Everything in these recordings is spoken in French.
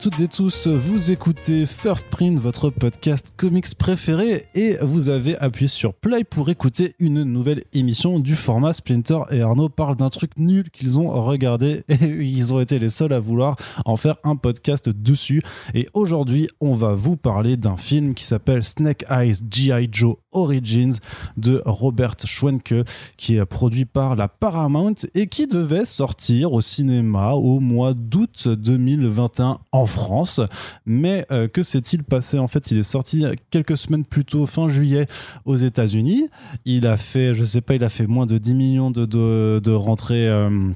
Toutes et tous, vous écoutez First Print, votre podcast comics préféré, et vous avez appuyé sur Play pour écouter une nouvelle émission du format Splinter et Arnaud parlent d'un truc nul qu'ils ont regardé et ils ont été les seuls à vouloir en faire un podcast dessus. Et aujourd'hui, on va vous parler d'un film qui s'appelle Snake Eyes G.I. Joe Origins de Robert Schwenke, qui est produit par la Paramount et qui devait sortir au cinéma au mois d'août 2021 en France. Mais euh, que s'est-il passé? En fait, il est sorti quelques semaines plus tôt, fin juillet, aux États-Unis. Il a fait, je sais pas, il a fait moins de 10 millions de, de, rentrées. Euh,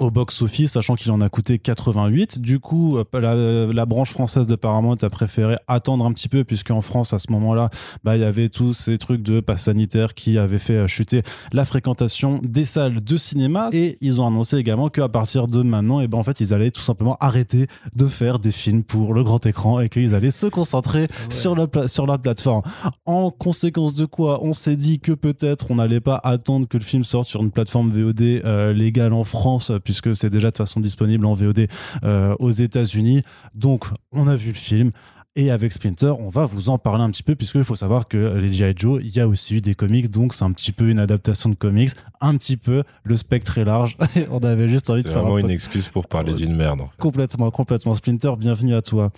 au box-office, sachant qu'il en a coûté 88. Du coup, euh, la, branche française de Paramount a préféré attendre un petit peu, puisqu'en France, à ce moment-là, bah, il y avait tous ces trucs de passe sanitaire qui avaient fait chuter la fréquentation des salles de cinéma. Et ils ont annoncé également qu'à partir de maintenant, et eh ben, en fait, ils allaient tout simplement arrêter de faire des films pour le grand écran et qu'ils allaient se concentrer sur, la sur la plateforme. En conséquence de quoi, on s'est dit que peut-être on n'allait pas attendre que le film sorte sur une plateforme VOD euh, légale en France puisque c'est déjà de façon disponible en VOD euh, aux États-Unis. Donc, on a vu le film. Et avec Splinter, on va vous en parler un petit peu, puisqu'il faut savoir que les G.I. Joe, il y a aussi eu des comics, donc c'est un petit peu une adaptation de comics, un petit peu, le spectre est large. on avait juste envie de faire. C'est vraiment une excuse pour parler d'une merde. Complètement, complètement. Splinter, bienvenue à toi.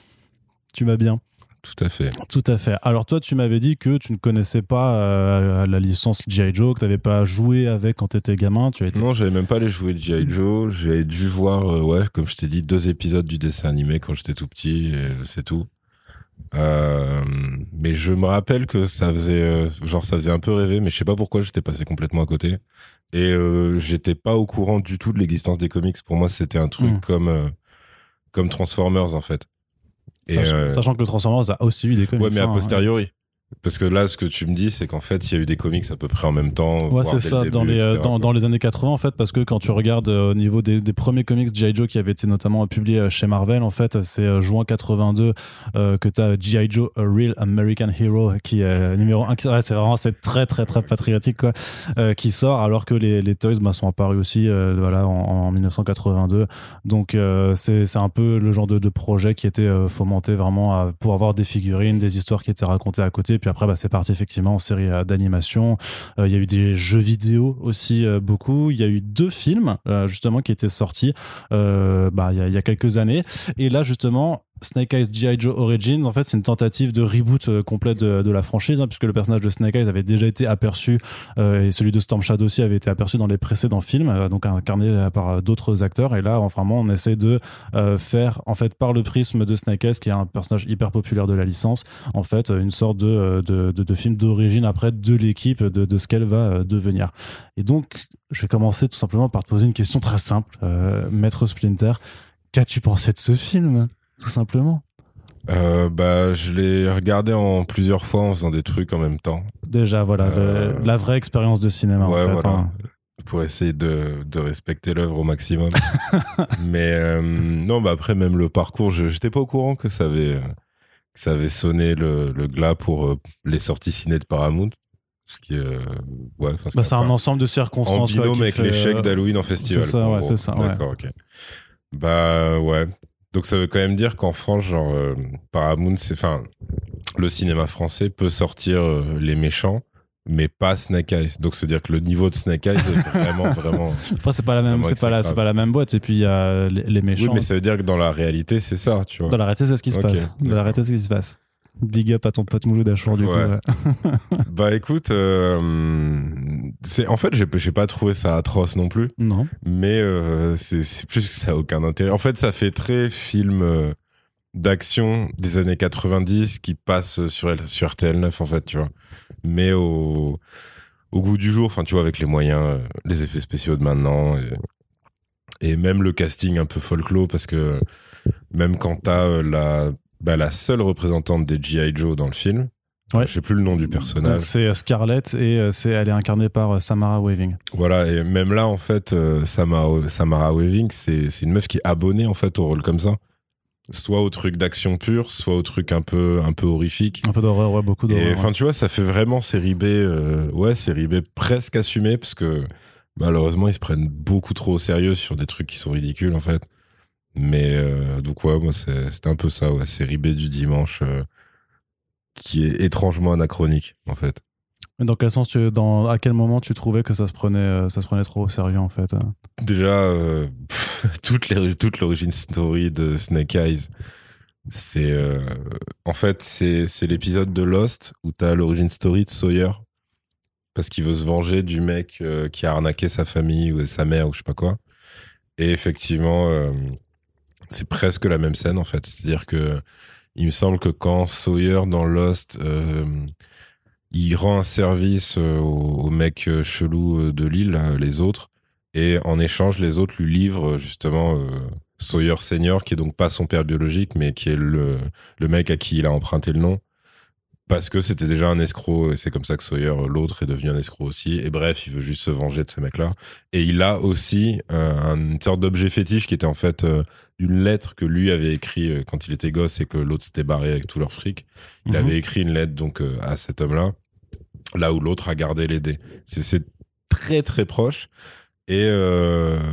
Tu vas bien? Tout à fait. Tout à fait. Alors toi, tu m'avais dit que tu ne connaissais pas euh, la licence G.I. Joe, que tu n'avais pas joué avec quand tu étais gamin. Tu as été... Non, j'avais même pas les jouer de G.I. Joe. J'ai dû voir, euh, ouais, comme je t'ai dit, deux épisodes du dessin animé quand j'étais tout petit, c'est tout. Euh, mais je me rappelle que ça faisait, genre, ça faisait un peu rêver, mais je sais pas pourquoi j'étais passé complètement à côté. Et j'étais pas au courant du tout de l'existence des comics. Pour moi, c'était un truc hmm. comme, comme Transformers, en fait. Euh, sachant, que le Transformers a aussi eu des comics. Ouais, mais a hein, posteriori. Parce que là, ce que tu me dis, c'est qu'en fait, il y a eu des comics à peu près en même temps. Ouais, c'est ça, dans, les, euh, dans, les années 80, en fait, parce que quand tu regardes euh, au niveau des, premiers comics G.I. Joe qui avaient été notamment publiés chez Marvel, en fait, c'est juin 82 que tu as G.I. Joe, A Real American Hero, qui est numéro 1. c'est vraiment c'est très, très, très patriotique, quoi, qui sort, alors que les, les Toys bah, sont apparus aussi voilà, en, 1982. Donc, c'est un peu le genre de, de projet qui était fomenté vraiment pour avoir des figurines, des histoires qui étaient racontées à côté puis après, bah, c'est parti effectivement en série euh, d'animation. Euh, il y a eu des jeux vidéo aussi euh, beaucoup. Il y a eu deux films justement qui étaient sortis bah, il y, a quelques années. Et là, justement, Snake Eyes G.I. Joe Origins, en fait, c'est une tentative de reboot euh, complète de, la franchise, hein, puisque le personnage de Snake Eyes avait déjà été aperçu, euh, et celui de Storm Shadow aussi avait été aperçu dans les précédents films, euh, donc incarné par d'autres acteurs. Et là, vraiment, on essaie de faire, en fait, par le prisme de Snake Eyes, qui est un personnage hyper populaire de la licence, en fait, une sorte de, de, de, film d'origine après de l'équipe, de, de ce qu'elle va devenir. Et donc, je vais commencer tout simplement par te poser une question très simple, Maître Splinter. Qu'as-tu pensé de ce film? Tout simplement euh, bah, je l'ai regardé en plusieurs fois en faisant des trucs en même temps. Déjà, voilà, euh, la vraie expérience de cinéma. Ouais, en fait, voilà. Hein. Pour essayer de, de respecter l'œuvre au maximum. Mais euh, non, bah après, même le parcours, je n'étais pas au courant que ça avait, que ça avait sonné le, le glas pour les sorties ciné de Paramount. Ce qui, ouais, bah, c'est un ensemble de circonstances. En binôme avec l'échec d'Halloween en festival. C'est ça, ouais, c'est ça. D'accord, ok. Bah ouais, donc ça veut quand même dire qu'en France, genre euh, Paramount, c'est, enfin, le cinéma français peut sortir euh, les méchants, mais pas Snake Eyes. Donc c'est dire que le niveau de Snake Eyes est vraiment, vraiment. Après c'est pas la même, c'est pas la, c'est pas la même boîte. Et puis il y a les, méchants. Oui, mais ça veut dire que dans la réalité, c'est ça, tu vois. Dans la réalité, c'est ce qui se passe. Dans la réalité, c'est ce qui se passe. Big up à ton pote Mouloud Achour, du coup. bah écoute, euh, c'est en fait, j'ai, j'ai pas trouvé ça atroce non plus. Non. Mais euh, c'est, c'est plus que ça a aucun intérêt. En fait, ça fait très film euh, d'action des années 90 qui passe sur, sur RTL9, en fait, tu vois. Mais au, au goût du jour, enfin, tu vois, avec les moyens, les effets spéciaux de maintenant et, et même le casting un peu folklore, parce que même quand t'as la bah, la seule représentante des G.I. Joe dans le film. Ouais. Je sais plus le nom du personnage. C'est euh, Scarlett et euh, c'est elle est incarnée par euh, Samara Weaving. Voilà et même là en fait Samara, Samara Weaving c'est une meuf qui est abonnée en fait au rôle comme ça. Soit au truc d'action pure, soit au truc un peu un peu horrifique. Un peu d'horreur, ouais, beaucoup d'horreur. Enfin, tu vois, ça fait vraiment série B, ouais, série B presque assumée parce que malheureusement ils se prennent beaucoup trop au sérieux sur des trucs qui sont ridicules en fait. Mais euh, donc ouais, moi c'était un peu ça, ouais, série B du dimanche, euh, qui est étrangement anachronique en fait. Mais Dans quel sens tu, dans, à quel moment tu trouvais que ça se prenait, euh, ça se prenait trop au sérieux en fait Déjà, euh, toute l'origine story de Snake Eyes, c'est euh, en fait c'est l'épisode de Lost où t'as l'origine story de Sawyer parce qu'il veut se venger du mec euh, qui a arnaqué sa famille ou sa mère ou je sais pas quoi. Et effectivement, c'est presque la même scène en fait. C'est-à-dire que il me semble que quand Sawyer dans Lost, euh, il rend un service euh, aux, mecs euh, chelous de l'île, les autres, et en échange, les autres lui livrent justement Sawyer Senior, qui est donc pas son père biologique, mais qui est le mec à qui il a emprunté le nom. Parce que c'était déjà un escroc, et c'est comme ça que Sawyer, l'autre, est devenu un escroc aussi. Et bref, il veut juste se venger de ce mec-là. Et il a aussi euh, une sorte d'objet fétiche qui était en fait euh, une lettre que lui avait écrit euh, quand il était gosse et que l'autre s'était barré avec tout leur fric. Il Mhm. avait écrit une lettre donc euh, à cet homme-là, là où l'autre a gardé les dés. C'est- très très proche. Et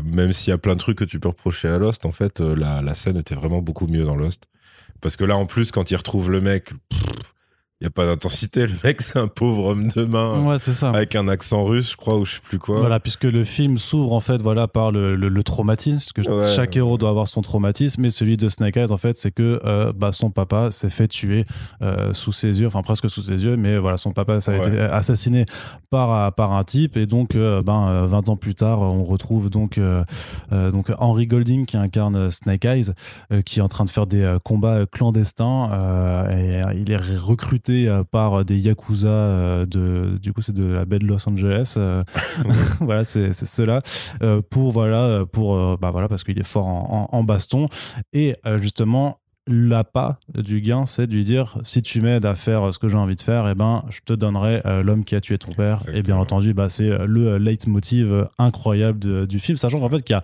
même s'il y a plein de trucs que tu peux reprocher à Lost, en fait, la, la scène était vraiment beaucoup mieux dans Lost. Parce que là, en plus, quand il retrouve le mec, il n'y a pas d'intensité. Le mec, c'est un pauvre homme de main Ouais, c'est ça. avec un accent russe, je crois, ou je sais plus quoi. Voilà, puisque le film s'ouvre en fait voilà par le, le- le traumatisme, parce que Ouais. chaque héros doit avoir son traumatisme, et celui de Snake Eyes en fait, c'est que euh, bah, son papa s'est fait tuer euh, sous ses yeux, enfin presque sous ses yeux, mais voilà, son papa ça a Ouais. été assassiné par par un type, et donc euh, ben euh, 20 ans plus tard, on retrouve donc euh, euh, donc Henry Golding qui incarne euh, Snake Eyes, euh, qui est en train de faire des euh, combats clandestins, euh, et euh, il est recruté euh, par des yakuza euh, de du coup c'est de la baie de Los Angeles. euh, voilà, c'est cela euh, pour voilà pour euh, bah voilà parce qu'il est fort en, en- en baston et euh, justement l'appât du gain c'est de lui dire si tu m'aides à faire ce que j'ai envie de faire et ben je te donnerai euh, l'homme qui a tué ton père et bien entendu bah c'est euh, le leitmotiv euh, incroyable de- du film sachant qu'en fait qu'il y a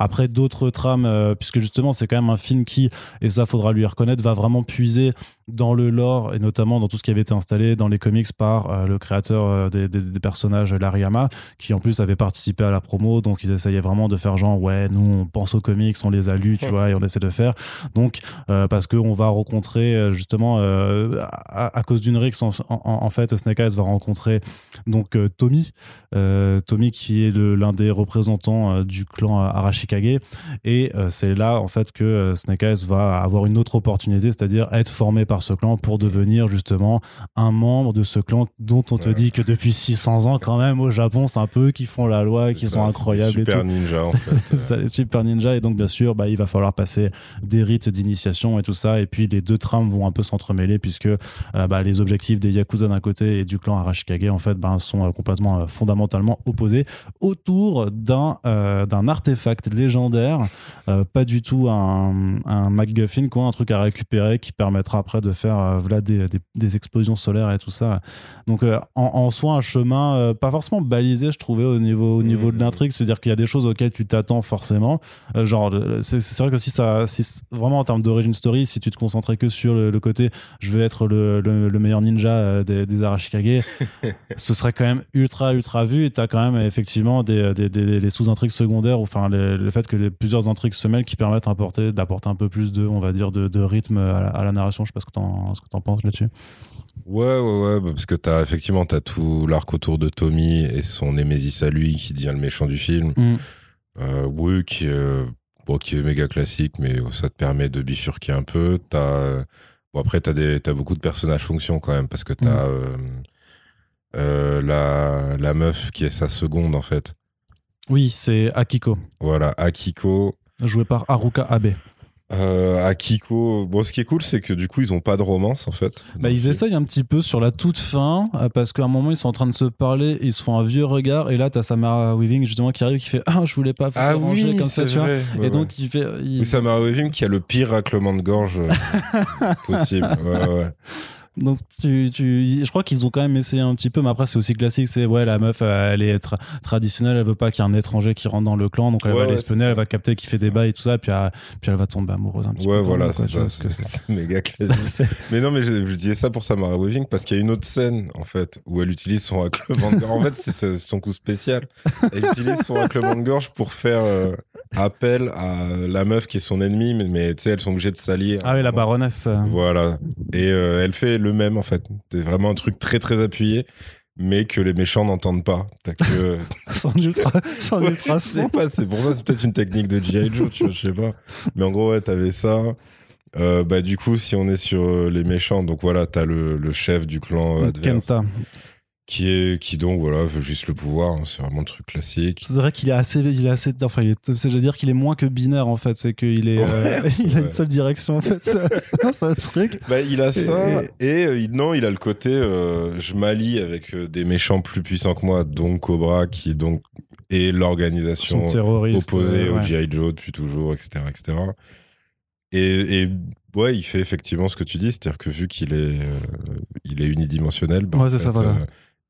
après d'autres trames, euh, puisque justement c'est quand même un film qui, et ça faudra lui reconnaître, va vraiment puiser dans le lore et notamment dans tout ce qui avait été installé dans les comics par euh, le créateur euh, des, des- des personnages Lariyama, qui en plus avait participé à la promo, donc ils essayaient vraiment de faire genre ouais nous on pense aux comics, on les a lus, tu vois, et on essaie de faire. Donc euh, parce qu'on va rencontrer euh, justement euh, à, à cause d'une rixe en, en- en fait Snake Eyes va rencontrer donc euh, Tommy, euh, Tommy qui est l'un des représentants euh, du clan euh, Arashikage. Et euh, c'est là en fait que euh, Snake Eyes va avoir une autre opportunité, c'est-à-dire être formé par ce clan pour devenir justement un membre de ce clan dont on te Ouais. dit que depuis 600 ans quand même au Japon c'est un peu qui font la loi, qui sont incroyables et Super tout. ninja, en fait. Ça, les super ninja et donc bien sûr bah, il va falloir passer des rites d'initiation et tout ça et puis les deux trames vont un peu s'entremêler puisque euh, bah, les objectifs des yakuza d'un côté et du clan Arashikage en fait bah, sont euh, complètement euh, fondamentalement opposés autour d'un d'un artefact légendaire pas du tout un, un MacGuffin quoi un truc à récupérer qui permettra après de faire euh, voilà, des, des, des explosions solaires et tout ça. Donc euh, en, en soi un chemin euh, pas forcément balisé je trouvais au niveau, au niveau de Mhm. l'intrigue. C'est à dire qu'il y a des choses auxquelles tu t'attends forcément. Genre c'est vrai que si ça si vraiment en termes d'origine story si tu te concentrais que sur le, le côté je vais être le, le, le meilleur ninja des, des Arashikage ce serait quand même ultra ultra vu. Et t'as quand même effectivement des, des, des- les sous-intrigues secondaires ou enfin le fait que les, plusieurs intrigues se mêlent qui permettent d'apporter d'apporter un peu plus de on va dire de, de rythme à la, à la narration. Je sais pas ce que t'en ce que t'en penses là-dessus? Ouais, ouais, ouais, bah, parce que t'as effectivement t'as tout l'arc autour de Tommy et son némésis à lui qui devient le méchant du film. Mm. Euh, oui, qui, est, euh, bon, qui est méga classique, mais ça te permet de bifurquer un peu. T'as, bon, après, t'as, des, t'as beaucoup de personnages fonction quand même, parce que t'as Mm. euh, euh, la, la meuf qui est sa seconde, en fait. oui c'est Akiko Voilà, Akiko. joué par Haruka Abe Euh, Akiko, bon, ce qui est cool, c'est que du coup, ils ont pas de romance, en fait. Bah, ils c'est- essayent un petit peu sur la toute fin euh, parce qu'à un moment ils sont en train de se parler, ils se font un vieux regard et là t'as Samara Weaving justement qui arrive qui fait ah je voulais pas faire Ah oui, comme ça tu vois. et Ouais, donc il fait il- Samara Weaving qui a le pire raclement de gorge euh, possible. Ouais, ouais. Donc, tu, tu, je crois qu'ils ont quand même essayé un petit peu, mais après, c'est aussi classique. C'est ouais, la meuf, elle est tra- traditionnelle, elle veut pas qu'il y ait un étranger qui rentre dans le clan, donc elle Ouais, va l'espionner, elle va capter qu'il fait des bails et tout ça, puis elle, puis elle va tomber amoureuse un petit peu. Ouais, voilà, c'est ça. C'est méga classique. Mais non, mais je, je disais ça pour Samara Weaving parce qu'il y a une autre scène, en fait, où elle utilise son raclement de gorge. En fait, c'est son coup spécial. Elle utilise son raclement de gorge pour faire euh, appel à la meuf qui est son ennemie, mais, mais tu sais, elles sont obligées de s'allier. Ah oui, la baronesse. euh, Voilà. Et euh, elle fait le même, en fait. C'est vraiment un truc très, très appuyé, mais que les méchants n'entendent pas. T'as que. Son ultra, Ouais, sais son. pas, c'est pour ça, c'est peut-être une technique de G.I. Joe, tu vois, je sais pas. Mais en gros, ouais, t'avais ça. Euh, bah, du coup, si on est sur euh, les méchants, donc voilà, t'as le, le chef du clan adverse. Kenta. Qui est, qui donc, voilà, veut juste le pouvoir. hein, c'est vraiment le truc classique. C'est vrai qu'il est assez, il est assez, enfin, il est, c'est, veux dire qu'il est moins que binaire en fait. C'est qu'il est, euh, Ouais, il a ouais. une seule direction en fait. C'est un seul truc. Bah, il a ça. Et- Et, euh, non, il a le côté, euh, je m'allie avec des méchants plus puissants que moi, donc Cobra, qui donc est l'organisation terroriste. opposé euh, au. G.I. Joe depuis toujours, etc. etc. Et, et ouais, il fait effectivement ce que tu dis, c'est-à-dire que vu qu'il est, euh, il est unidimensionnel, bah, Ouais, en ça, voilà. euh,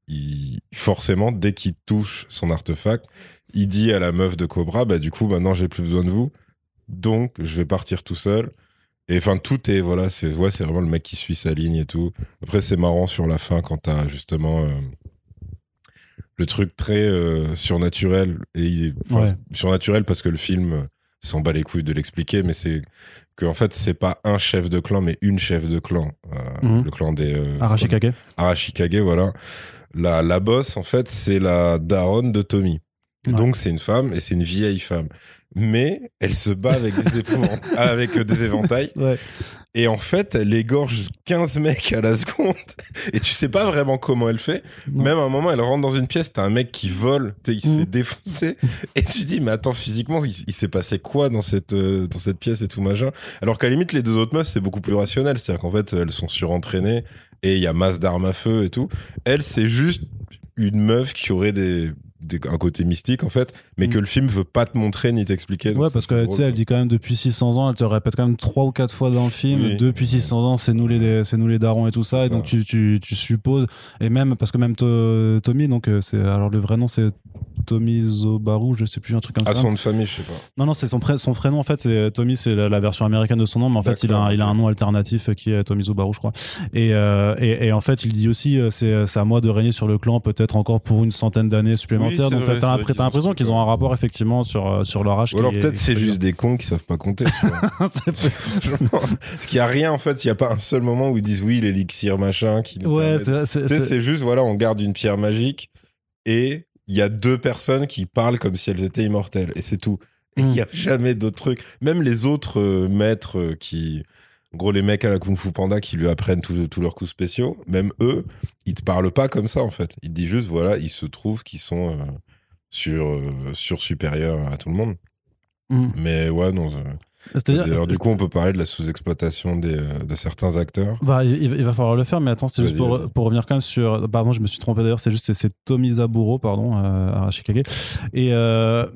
il, forcément, dès qu'il touche son artefact, il dit à la meuf de Cobra, bah du coup, maintenant j'ai plus besoin de vous, donc je vais partir tout seul. Et enfin, tout est, voilà, c'est ouais, c'est vraiment le mec qui suit sa ligne et tout. Après, c'est marrant sur la fin quand t'as justement euh, le truc très euh, surnaturel. Et Ouais. surnaturel parce que le film s'en bat les couilles de l'expliquer, mais c'est que en fait, c'est pas un chef de clan, mais une chef de clan. Euh, Mhm. Le clan des. Arashikage. Arashikage, voilà. La, la boss, en fait, c'est la daronne de Tommy. Ouais. Donc, c'est une femme et c'est une vieille femme. Mais elle se bat avec des, avec euh, des éventails. Ouais. Et en fait, elle égorge 15 mecs à la seconde. Et tu sais pas vraiment comment elle fait. Non. Même à un moment, elle rentre dans une pièce, t'as un mec qui vole, il se Mhm. fait défoncer. Et tu dis, mais attends, physiquement, il, il s'est passé quoi dans cette, euh, dans cette pièce et tout machin? Alors qu'à la limite, les deux autres meufs, c'est beaucoup plus rationnel. C'est-à-dire qu'en fait, elles sont surentraînées et il y a masse d'armes à feu et tout. Elle, c'est juste une meuf qui aurait des, des- un côté mystique, en fait, mais Mhm. que le film veut pas te montrer ni t'expliquer. Ouais, parce que tu sais, elle dit quand même depuis 600 ans, elle te répète quand même trois ou quatre fois dans le film, Oui. depuis 600 ans, c'est nous les, c'est nous les darons et tout ça, et ça. donc tu, tu, tu supposes, et même, parce que même To- Tommy, donc euh, c'est, alors le vrai nom c'est Tommy Zobaru, je sais plus, un truc comme À ça. son nom de famille, je sais pas. Non, non, c'est son, pré- son prénom en fait, c'est Tommy, c'est la, la version américaine de son nom, mais en fait, il a, un- D'accord, il a un ok. nom alternatif qui est Tommy Zobaru, je crois. Et, euh, et, et en fait, il dit aussi, euh, c'est à moi de régner sur le clan peut-être encore pour une centaine d'années supplémentaires, donc t'as l'impression qu'ils ont un rapport effectivement sur, euh, sur leur âge. Ou alors peut-être c'est juste des cons qui savent pas compter. tu vois. Parce qu'il y a rien en fait, il y a pas un seul moment où ils disent oui l'élixir machin qui Ouais, c'est juste, voilà, on garde une pierre magique et il y a deux personnes qui parlent comme si elles étaient immortelles. Et c'est tout. Et il n'y a jamais d'autres trucs. Même les autres euh, maîtres euh, qui. En gros, les mecs à la Kung Fu Panda qui lui apprennent tous leurs coups spéciaux, même eux, ils te parlent pas comme ça en fait. Ils te disent juste, voilà, il se trouve qu'ils sont euh, sur, euh, sur supérieurs à tout le monde. Mm. Mais ouais, non. C'est-à-dire, du coup, on peut parler de la sous-exploitation des, euh, de certains acteurs. bah, il, il va falloir le faire, mais attends, c'est juste pour, pour revenir quand même sur. Pardon, je me suis trompé d'ailleurs, c'est juste c'est- c'est Tommy Zaburo, pardon, euh, à Chicago. Et euh,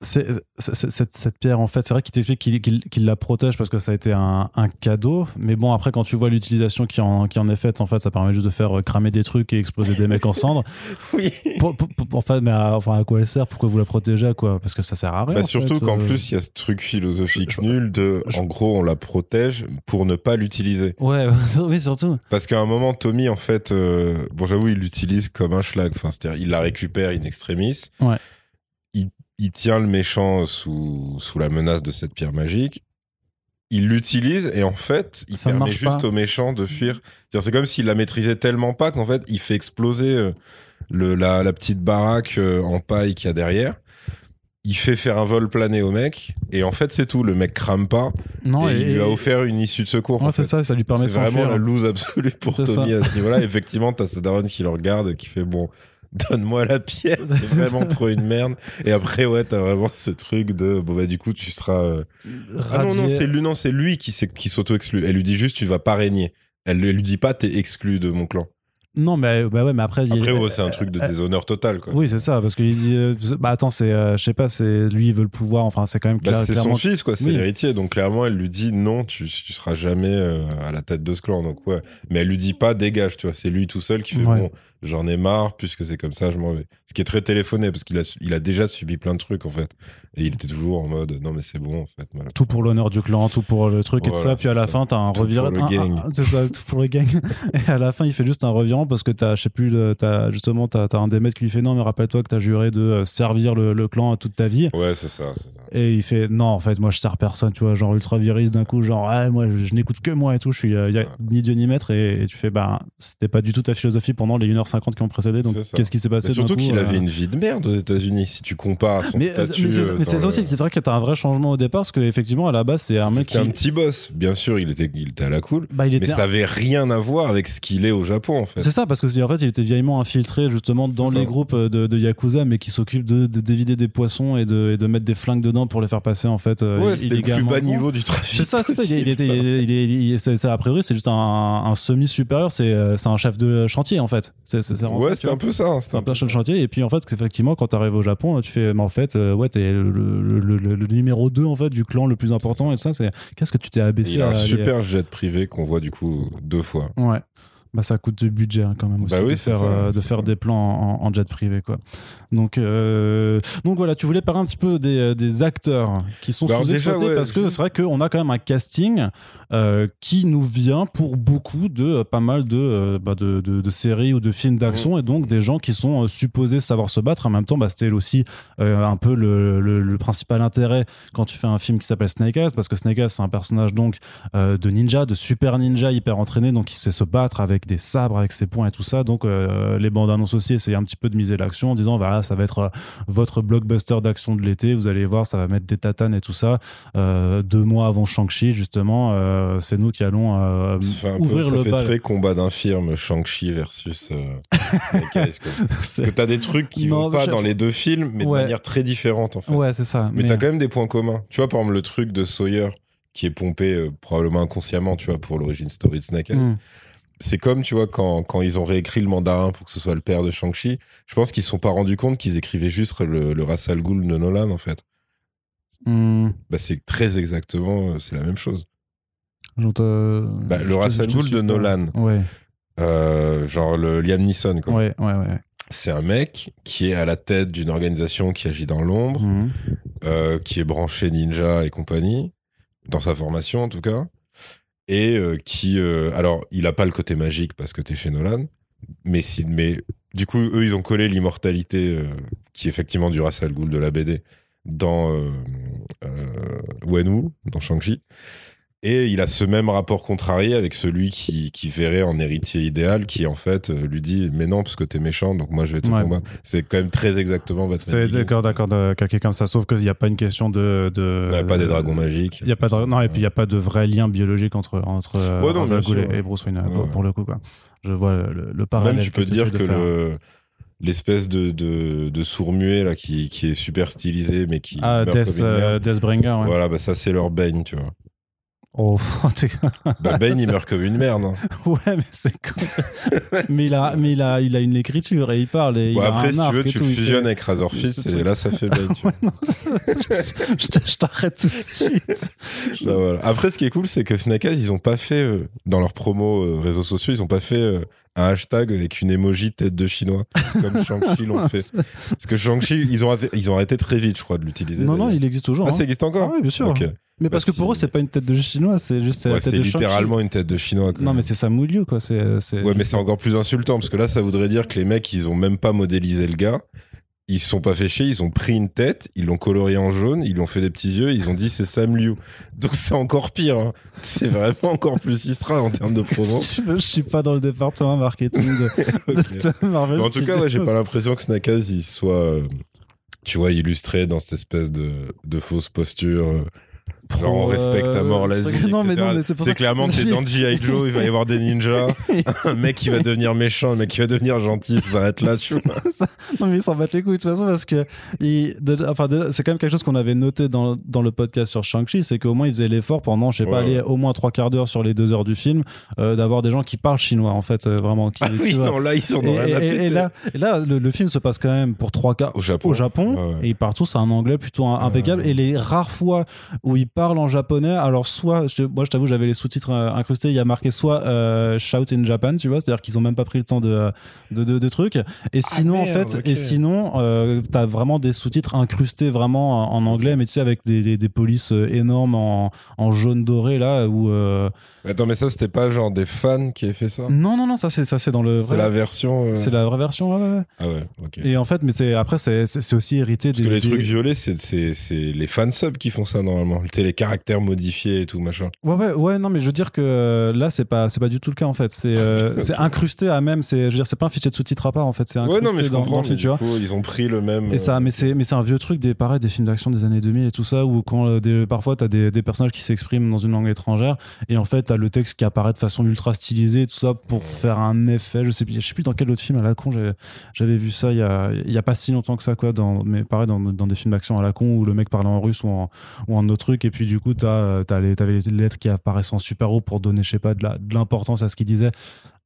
cette, cette pierre, en fait, c'est vrai qu'il t'explique qu'il qu'il- qu'il la protège parce que ça a été un, un cadeau. Mais bon, après, quand tu vois l'utilisation qui en, qui en est faite, en fait, ça permet juste de faire euh, cramer des trucs et exploser des mecs en cendres. Oui. Pour- pour- pour- enfin, mais à, enfin, à quoi elle sert? Pourquoi vous la protégez quoi? Parce que ça sert à rien. Bah, surtout qu'en euh. plus, il y a ce truc philosophique Je- nul de, je- en gros, on la protège pour ne pas l'utiliser. Ouais, oui, surtout. Parce qu'à un moment, Tommy, en fait, euh, bon, j'avoue, il l'utilise comme un schlag. Enfin, c'est-à-dire, il la récupère in extremis. Ouais. Il, tient le méchant sous, sous la menace de cette pierre magique. Il l'utilise et en fait, il Ça permet juste pas. au méchant de fuir. C'est-à-dire, c'est comme s'il la maîtrisait tellement pas qu'en fait, il fait exploser euh, le, la, la petite baraque euh, en paille qu'il y a derrière. Il fait faire un vol plané au mec et en fait, c'est tout. Le mec crame pas Non, et, il lui a offert une issue de secours. Ouais, c'est ça, ça lui permet C'est vraiment la loose absolue pour Tommy ça. à ce niveau-là. Effectivement, t'as sa daronne qui le regarde et qui fait bon, donne-moi la pièce. C'est vraiment trop une merde. Et après, ouais, t'as vraiment ce truc de bon bah du coup tu seras. euh, Ah non non, c'est lui non, c'est lui qui s'est- qui s'auto-exclut. Elle lui dit juste tu vas pas régner. Elle, lui- elle lui dit pas t'es exclu de mon clan. Non, mais bah ouais, mais après. il- Après, ouais, c'est un truc de euh, déshonneur total, quoi. Oui, c'est ça, parce qu'il dit. euh, bah attends, c'est. euh, je sais pas, c'est lui, il veut le pouvoir. Enfin, c'est quand même Bah, clair- c'est clairement. son fils, quoi, c'est Oui. l'héritier. Donc clairement, elle lui dit non, tu, tu seras jamais euh, à la tête de ce clan. Donc ouais, mais elle lui dit pas dégage, tu vois. C'est lui tout seul qui fait Ouais. bon, j'en ai marre, puisque c'est comme ça, je m'en vais. Ce qui est très téléphoné, parce qu'il a, il a déjà subi plein de trucs en fait, et il était toujours en mode non mais c'est bon en fait. Tout pour l'honneur du clan, tout pour le truc et tout ça. Puis à la ça. fin, t'as un Tout revirement. pour le gang. C'est ça, tout pour le gang. Et à la fin, il fait juste un revirement parce que t'as, je sais plus, t'as, justement, t'as, t'as un des maîtres qui lui fait non, mais rappelle-toi que t'as juré de euh, servir le, le clan toute ta vie. Ouais, c'est ça, c'est ça. Et il fait non, en fait, moi je sers personne, tu vois, genre ultra viriste d'un coup, genre, ouais, moi je, je n'écoute que moi et tout, je suis, euh, y a ça. ni Dieu ni maître. Et, et tu fais, bah, c'était pas du tout ta philosophie pendant les 1h50 qui ont précédé, donc qu'est-ce qui s'est passé Mais surtout qu'il euh, avait une vie de merde aux États-Unis. Si tu compares son Mais, euh, statut. mais c'est euh, mais c'est dans ça aussi, le- c'est vrai que t'as un vrai changement au départ, parce qu'effectivement, à la base, c'est un mec qui. Un petit boss. Bien sûr, il était, il était à la cool. Bah, il Mais ça avait rien à voir avec ce qu'il est au Japon en fait. C'est ça, parce que en fait, il était vieillement infiltré justement dans les ça. groupes de, de Yakuza, mais qui s'occupent de, de dévider des poissons et de, et de mettre des flingues dedans pour les faire passer en fait. euh, Ouais, c'était le plus bas niveau du trafic. C'est ça, c'est ça. Il, était, il a priori, c'est juste un, un semi-supérieur, c'est euh, c'est un chef de chantier en fait. C'est c'est- vraiment Ouais, tu c'était un peu ça. C'est un peu de chantier. Et puis en fait, effectivement, quand t'arrives au Japon, tu fais, mais en fait, euh, ouais, t'es le, le, le- le- le numéro 2 en fait du clan le plus important et tout ça. C'est qu'est-ce que tu t'es abaissé il a à un super jet privé qu'on voit du coup deux fois. Ouais. Bah ça coûte du budget hein, quand même aussi Bah oui, de faire, ça, euh, de faire des plans en, en jet privé quoi. Donc euh, donc voilà, tu voulais parler un petit peu des, des acteurs qui sont Bah sous-exploités ouais, parce que c'est vrai qu'on a quand même un casting euh, qui nous vient pour beaucoup de euh, pas mal de, euh, bah, de, de- de séries ou de films d'action Mmh. et donc des gens qui sont supposés savoir se battre. En même temps, bah, c'était aussi un peu le, le- le principal intérêt quand tu fais un film qui s'appelle Snake Eyes parce que Snake Eyes c'est un personnage donc de ninja, de super ninja hyper entraîné, donc il sait se battre avec des sabres, avec ses poings et tout ça. Donc les bandes annonces aussi essayent un petit peu de miser l'action en disant voilà ça va être votre blockbuster d'action de l'été, vous allez voir ça va mettre des tatanes et tout ça. Deux mois avant Shang-Chi justement, euh, c'est nous qui allons euh, Ça un peu, ouvrir ça le fait bal. très combat d'infirme Shang-Chi versus euh, quoi. Parce que t'as des trucs qui Non, vont pas je- dans les deux films, mais Ouais. de manière très différente en fait. ouais c'est ça. Mais, t'as quand même des points communs. Tu vois, par exemple, le truc de Sawyer qui est pompé euh, probablement inconsciemment, tu vois, pour l'origine story de Snake Eyes. Mm. C'est comme, tu vois, quand, quand ils ont réécrit le mandarin pour que ce soit le père de Shang-Chi, je pense qu'ils se sont pas rendus compte qu'ils écrivaient juste le, le Ra's al Ghul de Nolan, en fait. Hmm. Bah, c'est très exactement, c'est la même chose. J'entends- Bah, le de pas. Nolan, Ouais, euh, genre le Liam Neeson, quoi. ouais, ouais, ouais. C'est un mec qui est à la tête d'une organisation qui agit dans l'ombre, Mhm. euh, qui est branché ninja et compagnie, dans sa formation en tout cas, et euh, qui, alors, il a pas le côté magique parce que t'es chez Nolan, mais si, mais du coup, eux, ils ont collé l'immortalité, qui est effectivement du Ra's al Ghul de la BD, dans Wenwu, dans Shang-Chi. Et il a ce même rapport contrarié avec celui qui, qui verrait en héritier idéal, qui en fait euh, lui dit Mais non, parce que t'es méchant, donc moi je vais te Ouais. combattre. C'est quand même très exactement Batman C'est d'accord, d'accord, quelqu'un comme ça. Sauf qu'il n'y a pas une question de. de Il n'y a pas des dragons magiques. Il y a pas de, non, et puis il n'y a pas de vrai lien biologique entre, entre euh, Ouais, non, sûr, et, Bruce Wayne, Ouais, pour, le coup. Quoi. Je vois le, le parallèle. Même tu peux dire que le l'espèce de, de, de sourd muet là qui, qui est super stylisé mais qui Ah, Death, euh, Deathbringer, ouais. Voilà, bah ça c'est leur Bane, tu vois. Oh, Bah Bane il meurt comme une merde. hein. ouais, mais c'est mais il a, mais il a, il a une écriture et il parle. Et Bon, il a après un si tu veux tu il fait- fusionnes avec Razor Ce Fist et là ça fait vois. Ouais, non, je te- je t'arrête tout de suite. Bah, voilà. Après ce qui est cool c'est que Snake Eyes ils ont pas fait euh, dans leurs promos euh, réseaux sociaux ils ont pas fait euh, un hashtag avec une emoji tête de chinois comme Shang-Chi l'ont fait. Parce que Shang-Chi ils ont arrêté, ils ont arrêté très vite je crois de l'utiliser. Non, non, il existe toujours. Ah hein. ça existe encore Ah oui, bien sûr. Mais parce Bah, que pour eux, c'est pas une tête de chinois, c'est juste la Ouais, tête de littéralement une tête de chinois. quoi. Non, mais c'est Samu Liu, quoi. C'est... Ouais, mais c'est encore plus insultant parce que là, ça voudrait dire que les mecs, ils ont même pas modélisé le gars. Ils se sont pas fait chier, ils ont pris une tête, ils l'ont colorié en jaune, ils lui ont fait des petits yeux, ils ont dit c'est Sam Liu. Donc c'est encore pire. hein. C'est vraiment encore plus Istra en termes de promo. Je suis pas dans le département marketing de, Ok. de Marvel. En tout cas, ouais, j'ai pas l'impression que Eyes, il soit, euh, tu vois, illustré dans cette espèce de, de fausse posture. Euh, Genre, on Pro, respecte à mort euh, l'Asie. truc- Non, mais etc. non, mais c'est pour C'est ça. clairement que c'est dans G.I. Joe, il va y avoir des ninjas, un mec qui va devenir méchant, un mec qui va devenir gentil, ça s'arrête là, tu vois. Non, mais ils s'en battent les couilles de toute façon parce que il- déjà- enfin, c'est quand même quelque chose qu'on avait noté dans, dans le podcast sur Shang-Chi, c'est qu'au moins ils faisaient l'effort pendant, je sais pas, Ouais, aller ouais. au moins trois quarts d'heure sur les deux heures du film, euh, d'avoir des gens qui parlent chinois en fait, euh, vraiment. Qui, Ah oui, vois. non, là, ils sont dans et, rien à et- là, et là le, le film se passe quand même pour trois quarts Au Japon. au Japon Ouais, ouais. et ils parlent tous un anglais plutôt impeccable et les rares fois où ils parlent en japonais alors soit je- moi je t'avoue j'avais les sous-titres euh, incrustés il y a marqué soit euh, shout in Japan tu vois c'est à dire qu'ils ont même pas pris le temps de de, de, de trucs et sinon en Ah, merde, fait et sinon euh, t'as vraiment des sous-titres incrustés vraiment en, en anglais mais tu sais avec des, des, des polices énormes en, en jaune doré là où euh, Attends, mais ça, c'était pas genre des fans qui avaient fait ça? Non non non ça c'est ça c'est dans le C'est vrai la version. euh, c'est la vraie version ouais. Ah ouais, ok. et en fait mais c'est après c'est c'est c'est aussi hérité Parce des que les des- trucs violets, c'est c'est- c'est les fansubs qui font ça normalement. Sais, les caractères modifiés et tout, machin. Ouais, ouais, ouais, non, mais je veux dire que euh, là, c'est pas, c'est pas du tout le cas en fait. C'est, euh, c'est incrusté à même. C'est, je veux dire, c'est pas un fichier de sous-titres à part en fait. C'est Ouais, incrusté non, mais je dans, comprends. dans mais du coup, ils ont pris le même. Et ça, euh, mais c'est, mais c'est un vieux truc des, pareil, des films d'action des années 2000 et tout ça, où quand des, parfois t'as des, des personnages qui s'expriment dans une langue étrangère, et en fait t'as le texte qui apparaît de façon ultra stylisée, tout ça pour faire un effet. Je sais, plus- je sais plus dans quel autre film à la con j'avais, vu ça il y a, y a pas si longtemps que ça, quoi. Dans, mais pareil, dans, dans des films d'action à la con où le mec parlait en russe ou en, ou en autre truc, et puis du coup t'as, euh, t'as les, t'avais les lettres qui apparaissent en super haut pour donner, je sais pas, de, l'importance à ce qu'il disait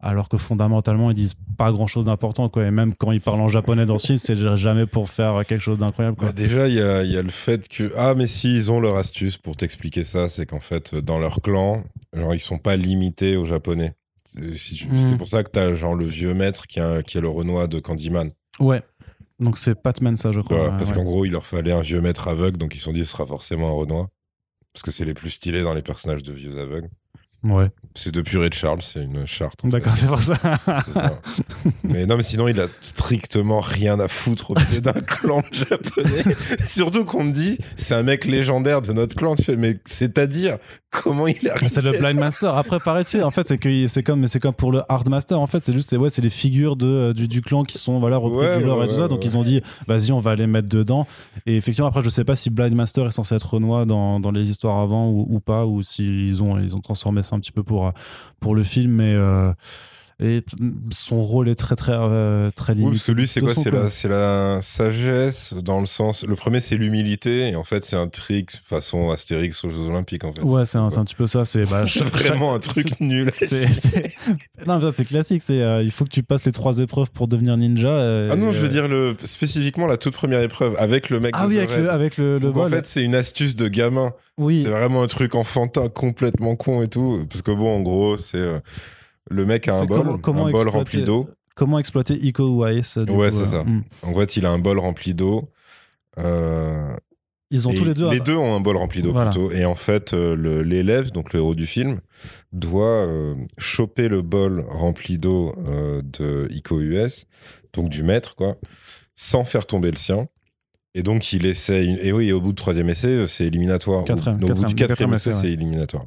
alors que fondamentalement ils disent pas grand chose d'important quoi et même quand ils parlent en japonais dans ce film c'est jamais pour faire quelque chose d'incroyable quoi Bah, déjà, il y a, il y a le fait que. Ah, mais si, ils ont leur astuce pour t'expliquer ça, c'est qu'en fait, dans leur clan, genre, ils sont pas limités aux japonais. C'est tu- Mm. c'est pour ça que t'as genre le vieux maître qui, a- qui est le Renoir de Candyman. ouais donc c'est Patman ça je Tu crois ouais, parce ouais. qu'en gros, il leur fallait un vieux maître aveugle, donc ils se sont dit ce sera forcément un Renoir. Parce que c'est les plus stylés dans les personnages de vieux aveugles. ouais C'est de Purée de Charles, c'est une charte. d'accord c'est pour ça. Mais non, mais sinon, il a strictement rien à foutre au d'un clan japonais. Surtout qu'on me dit, c'est un mec légendaire de notre clan. Tu fais, mais c'est-à-dire, comment il est c'est le blind master. Après pareil tu sais, en fait c'est que c'est comme mais c'est comme pour le hard master en fait. C'est juste c'est ouais c'est les figures de euh, du, du clan qui sont voilà repris Ouais, du lore ouais, et tout ça. donc ils ont dit vas-y on va les mettre dedans. Et effectivement après je sais pas si blind master est censé être Renoir dans, dans les histoires avant ou, ou pas ou s'ils ont ils ont transformé ça un petit peu pour euh, pour le film mais euh, et son rôle est très très euh, très Oui, limité parce que lui, c'est quoi C'est la, c'est la sagesse dans le sens. Le premier, c'est l'humilité, et en fait, c'est un trick façon Astérix aux Jeux Olympiques, en fait. ouais c'est un, un petit peu ça c'est bah, vraiment un truc nul. non mais ça c'est classique c'est euh, il faut que tu passes les trois épreuves pour devenir ninja euh, Ah non, je veux euh, dire le, spécifiquement la toute première épreuve avec le mec. ah oui avec le avec le, le Donc, en bol fait, c'est une astuce de gamin. oui C'est vraiment un truc enfantin, complètement con et tout. Parce que bon, en gros, c'est euh, le mec a un bol, comment- comment un bol rempli d'eau. comment exploiter Uwais du Ouais, c'est euh, ça. hmm. En fait, il a un bol rempli d'eau. Euh, ils ont tous les deux Les deux ont un bol rempli d'eau Voilà. plutôt. Et en fait, euh, l'élève, donc le héros du film, doit euh, choper le bol rempli d'eau euh, de Iko US, donc du maître, quoi, sans faire tomber le sien. Et donc, il essaye. Et oui, au bout du troisième essai, euh, c'est éliminatoire. Quatrième- Donc, au bout du quatrième- quatrième quatrième essai, essai, c'est éliminatoire.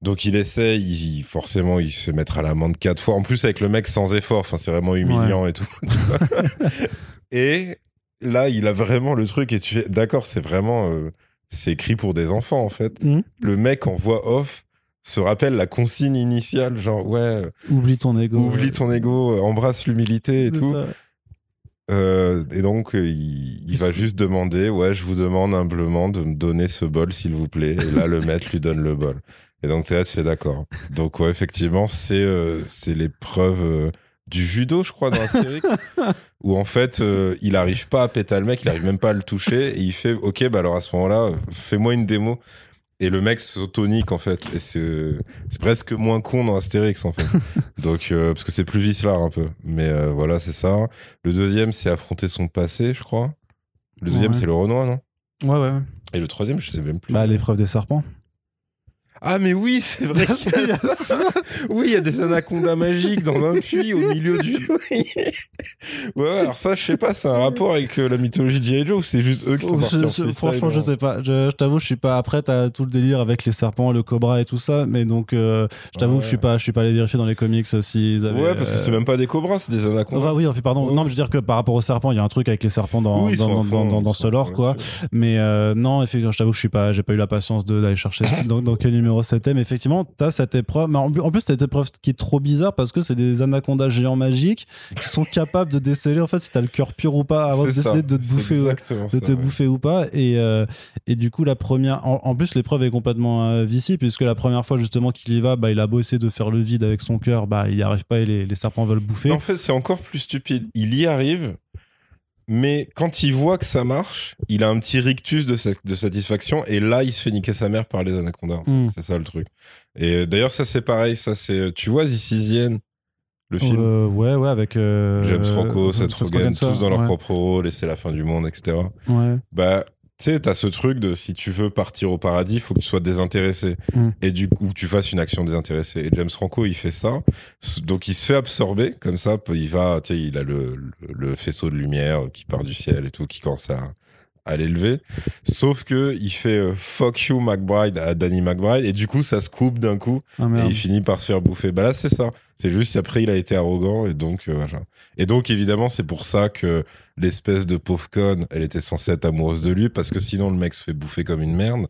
Donc, il essaye, il- forcément, il se mettre à l'amende quatre fois. En plus, avec le mec sans effort, enfin, c'est vraiment humiliant et tout. et là, il a vraiment le truc, et tu fais, d'accord, c'est vraiment. euh, c'est écrit pour des enfants, en fait. Mhm. Le mec en voix off se rappelle la consigne initiale, genre, ouais, oublie ton ego oublie ton ego, euh, embrasse l'humilité et tout. Euh, et donc, il, il va juste demander, ouais, je vous demande humblement de me donner ce bol, s'il vous plaît. Et là, le maître lui donne le bol. Et donc, t'es là, tu fais d'accord. Donc, ouais, effectivement, c'est euh, c'est l'épreuve euh, du judo, je crois, dans Astérix, où en fait, euh, il arrive pas à péter le mec, il arrive même pas à le toucher, et il fait, ok, bah alors à ce moment-là, fais-moi une démo. Et le mec s'autonique, en fait. Et c'est c'est presque moins con dans Astérix, en fait. Donc, euh, parce que c'est plus vicelard un peu. Mais euh, voilà, c'est ça. Le deuxième, c'est affronter son passé, je crois. Le deuxième, Ouais. c'est le Renoir, non? Ouais ouais Et le troisième, je sais même plus. bah l'épreuve des serpents Ah mais oui, c'est vrai qu'il y a ça. Oui, il y a des anacondas magiques dans un puits au milieu du. ouais, alors ça, je sais pas, c'est un rapport avec euh, la mythologie de G.I. Joe ou c'est juste eux qui sont Oh, partis je- en freestyle, franchement, je hein. sais pas. Je, je t'avoue, je suis pas. Après, t'as tout le délire avec les serpents, le cobra et tout ça. Mais donc, euh, je t'avoue, Ouais. je suis pas, je suis pas allé vérifier dans les comics euh, s'ils avaient. Ouais, parce que euh, c'est même pas des cobras, c'est des anacondas. Enfin, oui, enfin, pardon. Ouais. Non, mais je veux dire que par rapport aux serpents, il y a un truc avec les serpents dans, Oui, dans, dans, fond, dans, dans ils ce lore, quoi. Mais euh, non, effectivement, je t'avoue je suis pas, j'ai pas eu la patience de- d'aller chercher dans, dans quel numéro c'était. Mais effectivement, t'as cette épreuve. Mais en, plus- cette épreuve qui est trop bizarre parce que c'est des anacondas géants magiques qui sont capables de déceler en fait si t'as le cœur pur ou pas avant de décider de te bouffer. exactement de ça, te ouais. bouffer ou pas et euh, et du coup la première en, en plus l'épreuve est complètement euh, viciée puisque la première fois justement qu'il y va bah il a beau essayer de faire le vide avec son cœur bah il y arrive pas et les, les serpents veulent bouffer En fait, c'est encore plus stupide. Il y arrive, mais quand il voit que ça marche, il a un petit rictus de, sa- de satisfaction, et là, il se fait niquer sa mère par les anacondas. Mm. C'est ça le truc. Et euh, d'ailleurs, ça, c'est pareil. Ça, c'est. Tu vois, This Is the End, le film? Euh, ouais ouais avec euh, James Franco, euh, Seth Rogen, tous dans leur propre rôle, et c'est la fin du monde, etc. ouais Bah, tu sais, t'as ce truc de si tu veux partir au paradis, faut que tu sois désintéressé. Mm. Et du coup, tu fasses une action désintéressée. Et James Franco, il fait ça. Donc, il se fait absorber, comme ça. Il va, tu sais, il a le, le, le faisceau de lumière qui part du ciel et tout, qui commence à, à l'élever. Sauf que il fait euh, fuck you McBride à Danny McBride. Et du coup, ça se coupe d'un coup. ah, Et il finit par se faire bouffer. Bah là, c'est ça. C'est juste après, il a été arrogant et donc euh, voilà. Et donc évidemment, c'est pour ça que l'espèce de pauvre conne, elle était censée être amoureuse de lui parce que sinon le mec se fait bouffer comme une merde.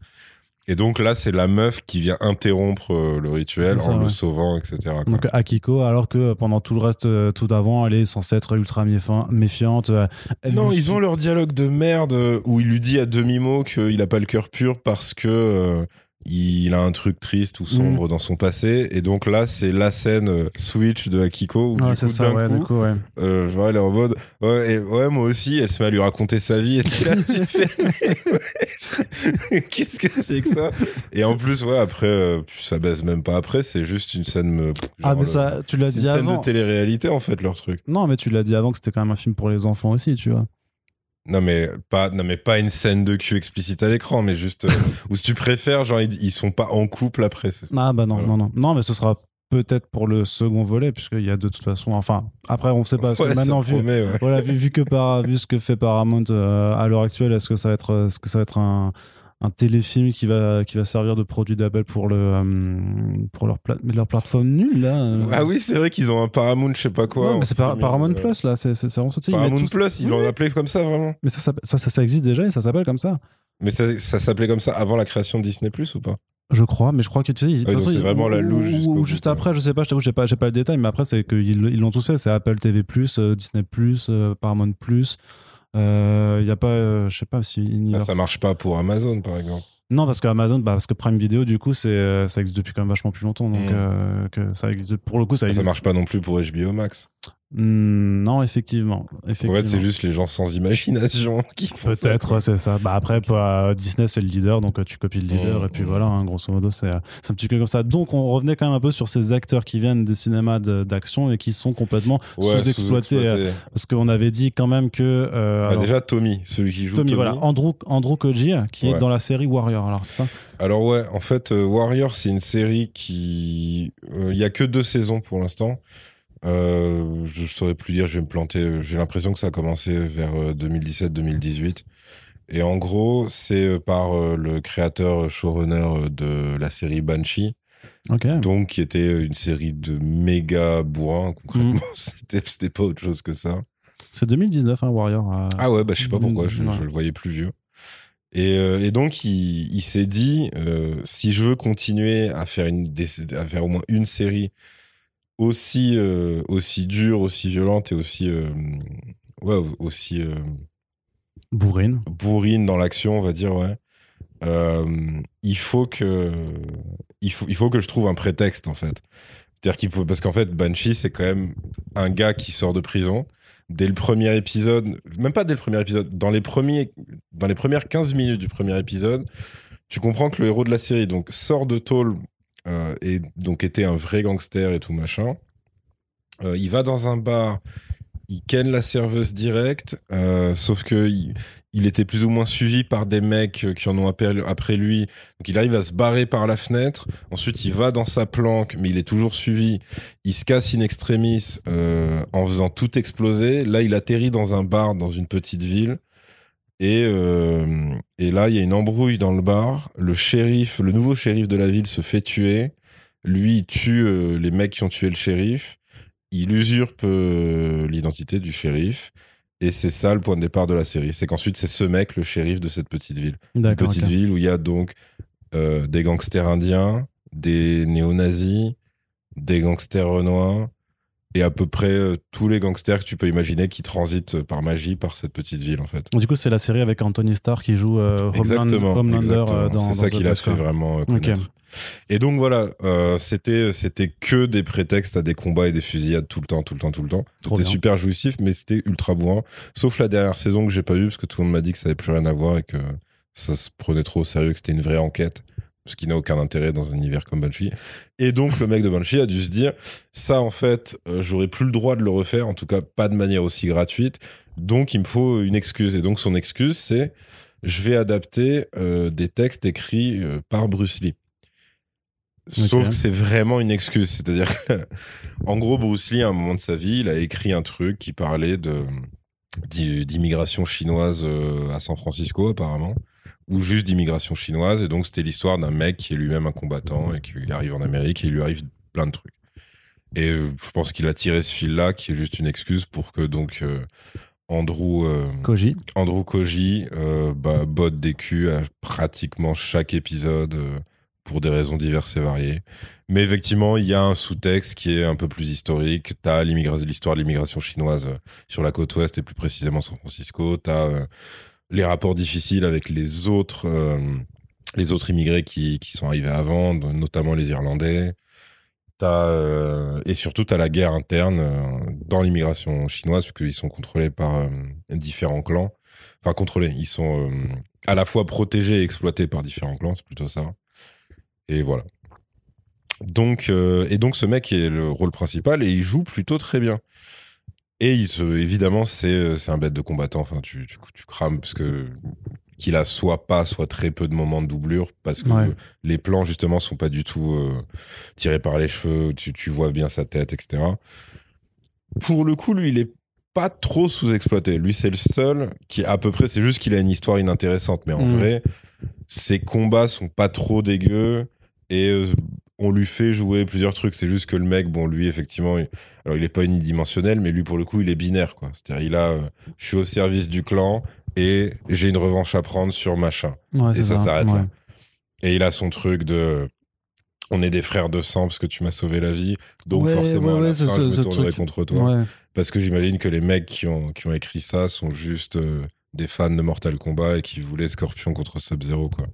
Et donc là, c'est la meuf qui vient interrompre euh, le rituel ça, en le sauvant, etc. quoi. donc Akiko alors que pendant tout le reste euh, tout d'avant elle est censée être ultra méfi- méfiante euh, elle non, ils ont leur dialogue de merde où il lui dit à demi-mot qu'il a pas le cœur pur parce que euh, il a un truc triste ou sombre Mm. dans son passé. Et donc là, c'est la scène euh, switch de Akiko où Ouais, du c'est coup, ça d'un ouais, coup, du coup ouais Euh, je vois, elle est en mode, ouais, et, ouais, moi aussi, elle se met à lui raconter sa vie, et là, tu fais, mais ouais, qu'est-ce que c'est que ça? Et en plus, ouais, après, euh, ça baise même pas après, c'est juste une scène, me, ah genre mais le- ça tu l'as dit une scène avant de télé-réalité, en fait, leur truc. non mais tu l'as dit avant que c'était quand même un film pour les enfants aussi tu vois Non, mais pas, non, mais pas une scène de cul explicite à l'écran, mais juste, euh, ou si tu préfères, genre, ils, ils sont pas en couple après. Ah bah non, Voilà. non, non. Non, mais ce sera peut-être pour le second volet, puisqu'il y a de toute façon. Enfin, après, on sait pas. Ouais, maintenant, vu, promet, ouais. voilà, vu, vu que par, vu ce que fait Paramount euh, à l'heure actuelle, est-ce que ça va être, est-ce que ça va être un, un téléfilm qui va, qui va servir de produit d'appel pour le, euh, pour leur, pla- leur plateforme nulle là euh. Ah oui, c'est vrai qu'ils ont un Paramount, je sais pas quoi. Ouais, en mais c'est par- Paramount euh, Plus là, c'est vraiment ça. ils Paramount tous- Plus, ils Oui, l'ont oui. appelé comme ça, vraiment. Mais ça, ça, ça, ça existe déjà et ça s'appelle comme ça. Mais ça, ça s'appelait comme ça avant la création de Disney Plus ou pas? Je crois, mais je crois que tu sais, ils- façon, c'est ils- vraiment la ou- louche ou- juste après, je sais pas, je t'avoue, j'ai pas, pas le détail, mais après, c'est qu'ils ils l'ont tous fait. C'est Apple TV, euh, Disney, Paramount. Il y a pas, euh, je sais pas si. Ah, Universal- Ça marche pas pour Amazon, par exemple. Non, parce que Amazon, bah, parce que Prime Video, du coup, c'est, euh, ça existe depuis quand même vachement plus longtemps. Donc, Mm. euh, que ça existe. Pour le coup, ça Ça existe. marche pas non plus pour HBO Max. Hmm, non, effectivement. En fait, c'est juste les gens sans imagination qui font Peut-être, c'est ça. Bah après, euh, Disney, c'est le leader, donc euh, tu copies le leader, Mmh, et puis mmh. voilà, hein, grosso modo, c'est euh, c'est un petit peu comme ça. Donc, on revenait quand même un peu sur ces acteurs qui viennent des cinémas de- d'action et qui sont complètement Ouais, sous-exploités. euh, sous-exploité. parce qu'on avait dit quand même que. euh, alors, déjà, Tommy, celui qui joue Tommy, Tommy. voilà, Andrew, Andrew Koji, qui est dans la série Warrior, alors c'est ça? Alors ouais, en fait, euh, Warrior, c'est une série qui... euh, Il y a que deux saisons pour l'instant. Euh, je saurais plus dire, je vais me planter. J'ai l'impression que ça a commencé vers euh, 2017-2018. Et en gros, c'est euh, par euh, le créateur euh, showrunner euh, de la série Banshee, donc qui était une série de méga bourrin, concrètement. Mhm. C'était c'était pas autre chose que ça. C'est 2019, hein, Warrior. euh, Ah ouais, bah je sais pas pourquoi, je, Ouais. je le voyais plus vieux. Et, euh, et donc il, il s'est dit, euh, si je veux continuer à faire, une, à faire au moins une série aussi, euh, aussi dure, aussi violente et aussi, euh, ouais, aussi euh, Bourrine. bourrine dans l'action, on va dire, ouais. Euh, il faut que il faut, il faut que je trouve un prétexte en fait. C'est-à-dire qu'il faut parce qu'en fait Banshee c'est quand même un gars qui sort de prison dès le premier épisode, même pas dès le premier épisode, dans les premiers dans les premières 15 minutes du premier épisode, tu comprends que le héros de la série donc sort de tôle euh, et donc était un vrai gangster et tout machin. Euh, il va dans un bar, il ken la serveuse directe, euh, sauf que il, était plus ou moins suivi par des mecs qui en ont appelé après lui. Donc il arrive à se barrer par la fenêtre. Ensuite, il va dans sa planque, mais il est toujours suivi. Il se casse in extremis euh, en faisant tout exploser. Là, il atterrit dans un bar dans une petite ville. Et, euh, et là, il y a une embrouille dans le bar. Le shérif, le nouveau shérif de la ville se fait tuer. Lui, il tue euh, les mecs qui ont tué le shérif. Il usurpe euh, l'identité du shérif. Et c'est ça le point de départ de la série. C'est qu'ensuite, c'est ce mec, le shérif de cette petite ville. Une petite ville où il y a donc des gangsters indiens, des néo-nazis, des gangsters renois et à peu près euh, tous les gangsters que tu peux imaginer qui transitent euh, par magie par cette petite ville en fait. Du coup, c'est la série avec Anthony Starr qui joue euh, Exactement, Homelander exactement. euh, dans. c'est ça qui l'a fait vraiment euh, connaître. Et donc voilà, euh, c'était c'était que des prétextes à des combats et des fusillades tout le temps, tout le temps, tout le temps. C'était super jouissif, mais c'était ultra bourrin. Sauf la dernière saison que j'ai pas vue parce que tout le monde m'a dit que ça avait plus rien à voir et que ça se prenait trop au sérieux, que c'était une vraie enquête. Ce qui n'a aucun intérêt dans un univers comme Banshee. Et donc le mec de Banshee a dû se dire, ça en fait, euh, j'aurais plus le droit de le refaire, en tout cas pas de manière aussi gratuite. Donc il me faut une excuse. Et donc son excuse, c'est je vais adapter euh, des textes écrits euh, par Bruce Lee. Sauf que c'est vraiment une excuse. C'est-à-dire en gros, Bruce Lee, à un moment de sa vie, il a écrit un truc qui parlait de d'i- d'immigration chinoise euh, à San Francisco, apparemment, ou juste d'immigration chinoise. Et donc, c'était l'histoire d'un mec qui est lui-même un combattant et qui arrive en Amérique et il lui arrive plein de trucs. Et euh, je pense qu'il a tiré ce fil-là, qui est juste une excuse pour que donc euh, Andrew. euh, Koji. Andrew Koji euh, bah, botte des culs à pratiquement chaque épisode pour des raisons diverses et variées. Mais effectivement, il y a un sous-texte qui est un peu plus historique. T'as l'immigra- l'histoire de l'immigration chinoise sur la côte ouest et plus précisément San Francisco. T'as euh, les rapports difficiles avec les autres, euh, les autres immigrés qui, qui sont arrivés avant, notamment les Irlandais. T'as, euh, et surtout, tu as la guerre interne euh, dans l'immigration chinoise, parce qu'ils sont contrôlés par différents clans. Enfin, contrôlés, ils sont à la fois protégés et exploités par différents clans, c'est plutôt ça. Et voilà. Donc, et donc, ce mec est le rôle principal et il joue plutôt très bien. Et il se, évidemment, c'est c'est un bête de combattant. Enfin, tu, tu, tu crames parce que qu'il a soit pas, soit très peu de moments de doublure parce que Ouais. les plans justement sont pas du tout euh, tirés par les cheveux. Tu, tu vois bien sa tête, etc. Pour le coup, lui, il est pas trop sous-exploité. Lui, c'est le seul qui, à peu près, c'est juste qu'il a une histoire inintéressante. Mais en Mm. vrai, ses combats sont pas trop dégueux et euh, on lui fait jouer plusieurs trucs. C'est juste que le mec, bon, lui, effectivement, il- alors il est pas unidimensionnel, mais lui, pour le coup, il est binaire, quoi. C'est-à-dire, il a, euh, je suis au service du clan et j'ai une revanche à prendre sur machin. Ouais, Et ça s'arrête ouais. là. Et il a son truc de. On est des frères de sang parce que tu m'as sauvé la vie. Donc Ouais, forcément, à la fin, je me tournerai truc. contre toi. Parce que j'imagine que les mecs qui ont, qui ont écrit ça sont juste euh, des fans de Mortal Kombat et qui voulaient Scorpion contre Sub-Zero, quoi.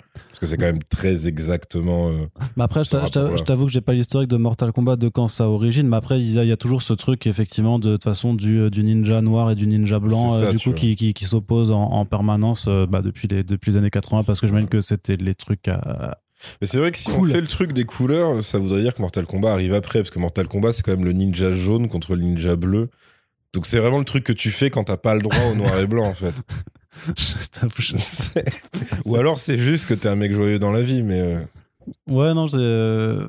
Que c'est quand même très exactement. euh, Mais après, je je je t'avoue que j'ai pas l'historique de Mortal Kombat de quand ça origine, mais après, il y a, il y a toujours ce truc, effectivement, de, de toute façon, du, du ninja noir et du ninja blanc, ça, euh, du coup, vois. qui, qui, qui s'opposent en, en permanence euh, bah, depuis, les, depuis les années 80, parce que j'imagine que c'était les trucs à. Mais c'est vrai que si Cool. on fait le truc des couleurs, ça voudrait dire que Mortal Kombat arrive après. Parce que Mortal Kombat, c'est quand même le ninja jaune contre le ninja bleu. Donc c'est vraiment le truc que tu fais quand t'as pas le droit au noir et blanc, en fait. Je t'avoue, je- C'est- Ou alors c'est juste que t'es un mec joyeux dans la vie, mais euh, Ouais, non, c'est. euh,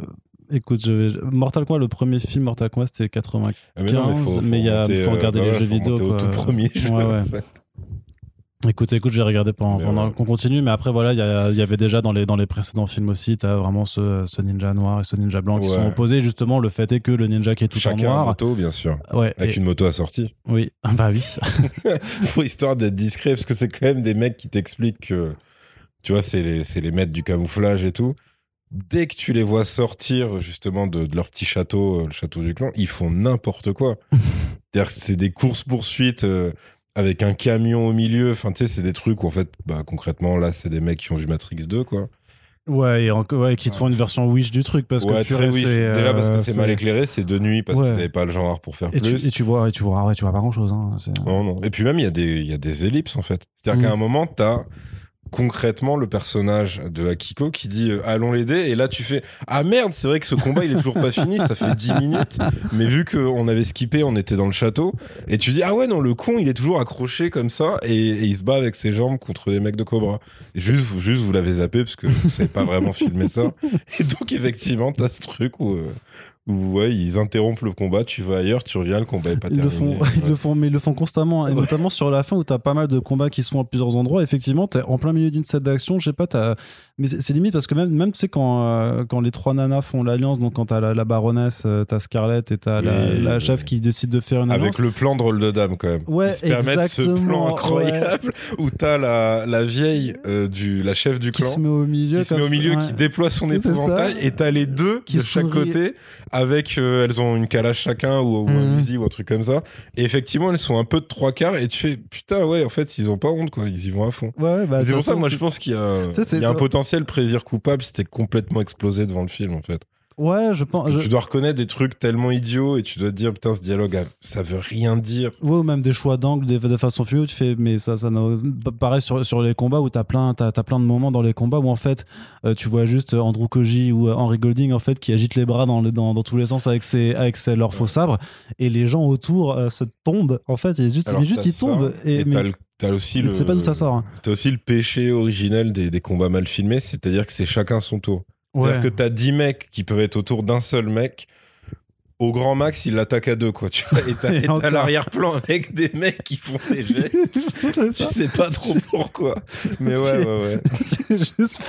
Écoute, je vais... Mortal Kombat, le premier film Mortal Kombat, c'était 95. ah, mais mais faut, mais il y a- faut regarder les ouais, jeux vidéo, remonter au quoi. tout premier jeu. Ouais, ouais. en fait. Écoute, écoute, j'ai regardé pendant, Mais pendant ouais. qu'on continue, mais après, voilà, il y, avait déjà dans les, dans les précédents films aussi, t'as vraiment ce, ce ninja noir et ce ninja blanc qui sont opposés. Justement, le fait est que le ninja qui est tout Chacun en noir. moto, bien sûr. Ouais, Avec et- une moto assortie. oui, bah oui. Pour histoire d'être discret, parce que c'est quand même des mecs qui t'expliquent que, tu vois, c'est les, les maîtres du camouflage et tout. Dès que tu les vois sortir, justement, de, de leur petit château, euh, le château du clan, ils font n'importe quoi. C'est-à-dire que c'est des courses-poursuites euh, avec un camion au milieu. Enfin, tu sais, c'est des trucs où, en fait, bah, concrètement, là, c'est des mecs qui ont vu Matrix 2, quoi. Ouais, et encore, ouais, qui te font une version Wish du truc parce ouais, que très oui. c'est, Déjà parce que euh, c'est mal éclairé, c'est de nuit parce Ouais. qu'ils n'avaient pas le genre pour faire Et tu, plus. et tu vois, et tu vois, ouais, tu vois pas grand chose. Hein, Non, non. Et puis même, il y, a des- y a des ellipses, en fait. C'est-à-dire Mm. qu'à un moment, t'as concrètement le personnage de Akiko qui dit euh, allons l'aider. Et là tu fais ah merde c'est vrai que ce combat il est toujours pas fini ça fait 10 minutes. Mais vu qu'on avait skippé on était dans le château. Et tu dis ah ouais non le con il est toujours accroché comme ça. Et, et il se bat avec ses jambes contre des mecs de Cobra. Juste juste vous l'avez zappé parce que vous savez pas vraiment filmer ça. Et donc effectivement t'as ce truc où euh, où ouais, ils interrompent le combat, tu vas ailleurs, tu reviens, le combat est pas Ils le, terminé. font, ils le font, mais ils le font constamment, et Ouais. notamment sur la fin où t'as pas mal de combats qui sont à plusieurs endroits. Effectivement, t'es en plein milieu d'une scène d'action, je sais pas, t'as... mais c'est limite parce que même, même tu sais, quand, euh, quand les trois nanas font l'alliance, donc quand t'as la, la baronesse, euh, t'as Scarlett et t'as la, Oui, la oui. chef qui décide de faire une alliance. Avec le plan de rôle de dame quand même. Ouais, Ils se permettent ce plan incroyable où t'as la, la vieille, euh, du, la chef du qui clan se met au milieu. qui se met au milieu, qui déploie son épouvantail et t'as les deux Qui de chaque côté avec, euh, elles ont une calage chacun ou, ou un. Uzi ou un truc comme ça. Et effectivement, elles sont un peu de trois quarts et tu fais putain, ouais, en fait, ils ont pas honte quoi, ils y vont à fond. Ouais, ouais, bah, c'est pour ça moi je pense qu'il y a, Ça, c'est- il y a un potentiel plaisir coupable, c'était complètement explosé devant le film en fait. Ouais, je pense. je- Tu dois reconnaître des trucs tellement idiots et tu dois te dire putain, ce dialogue, ça veut rien dire. Ouais, ou même des choix d'angle, de façon où tu fais, mais ça, ça pareil sur, sur les combats où t'as plein, t'as, plein de moments dans les combats où en fait, euh, tu vois juste Andrew Koji ou euh, Henry Golding en fait qui agite les bras dans, le- dans, dans tous les sens avec ses, avec ses, leurs faux sabres et les gens autour euh, se tombent en fait, et juste, Alors, juste ils tombent ça, et, et mais t'as aussi le. pas d'où ça sort. hein. T'as aussi le péché originel des, des combats mal filmés, c'est-à-dire que c'est chacun son tour. C'est-à-dire que t'as 10 mecs qui peuvent être autour d'un seul mec. Au grand max, il l'attaque à deux, quoi. Tu vois, et t'as t'as l'arrière-plan avec des mecs qui font des gestes. Tu sais pas trop pourquoi. Mais ouais, ouais, ouais. c'est juste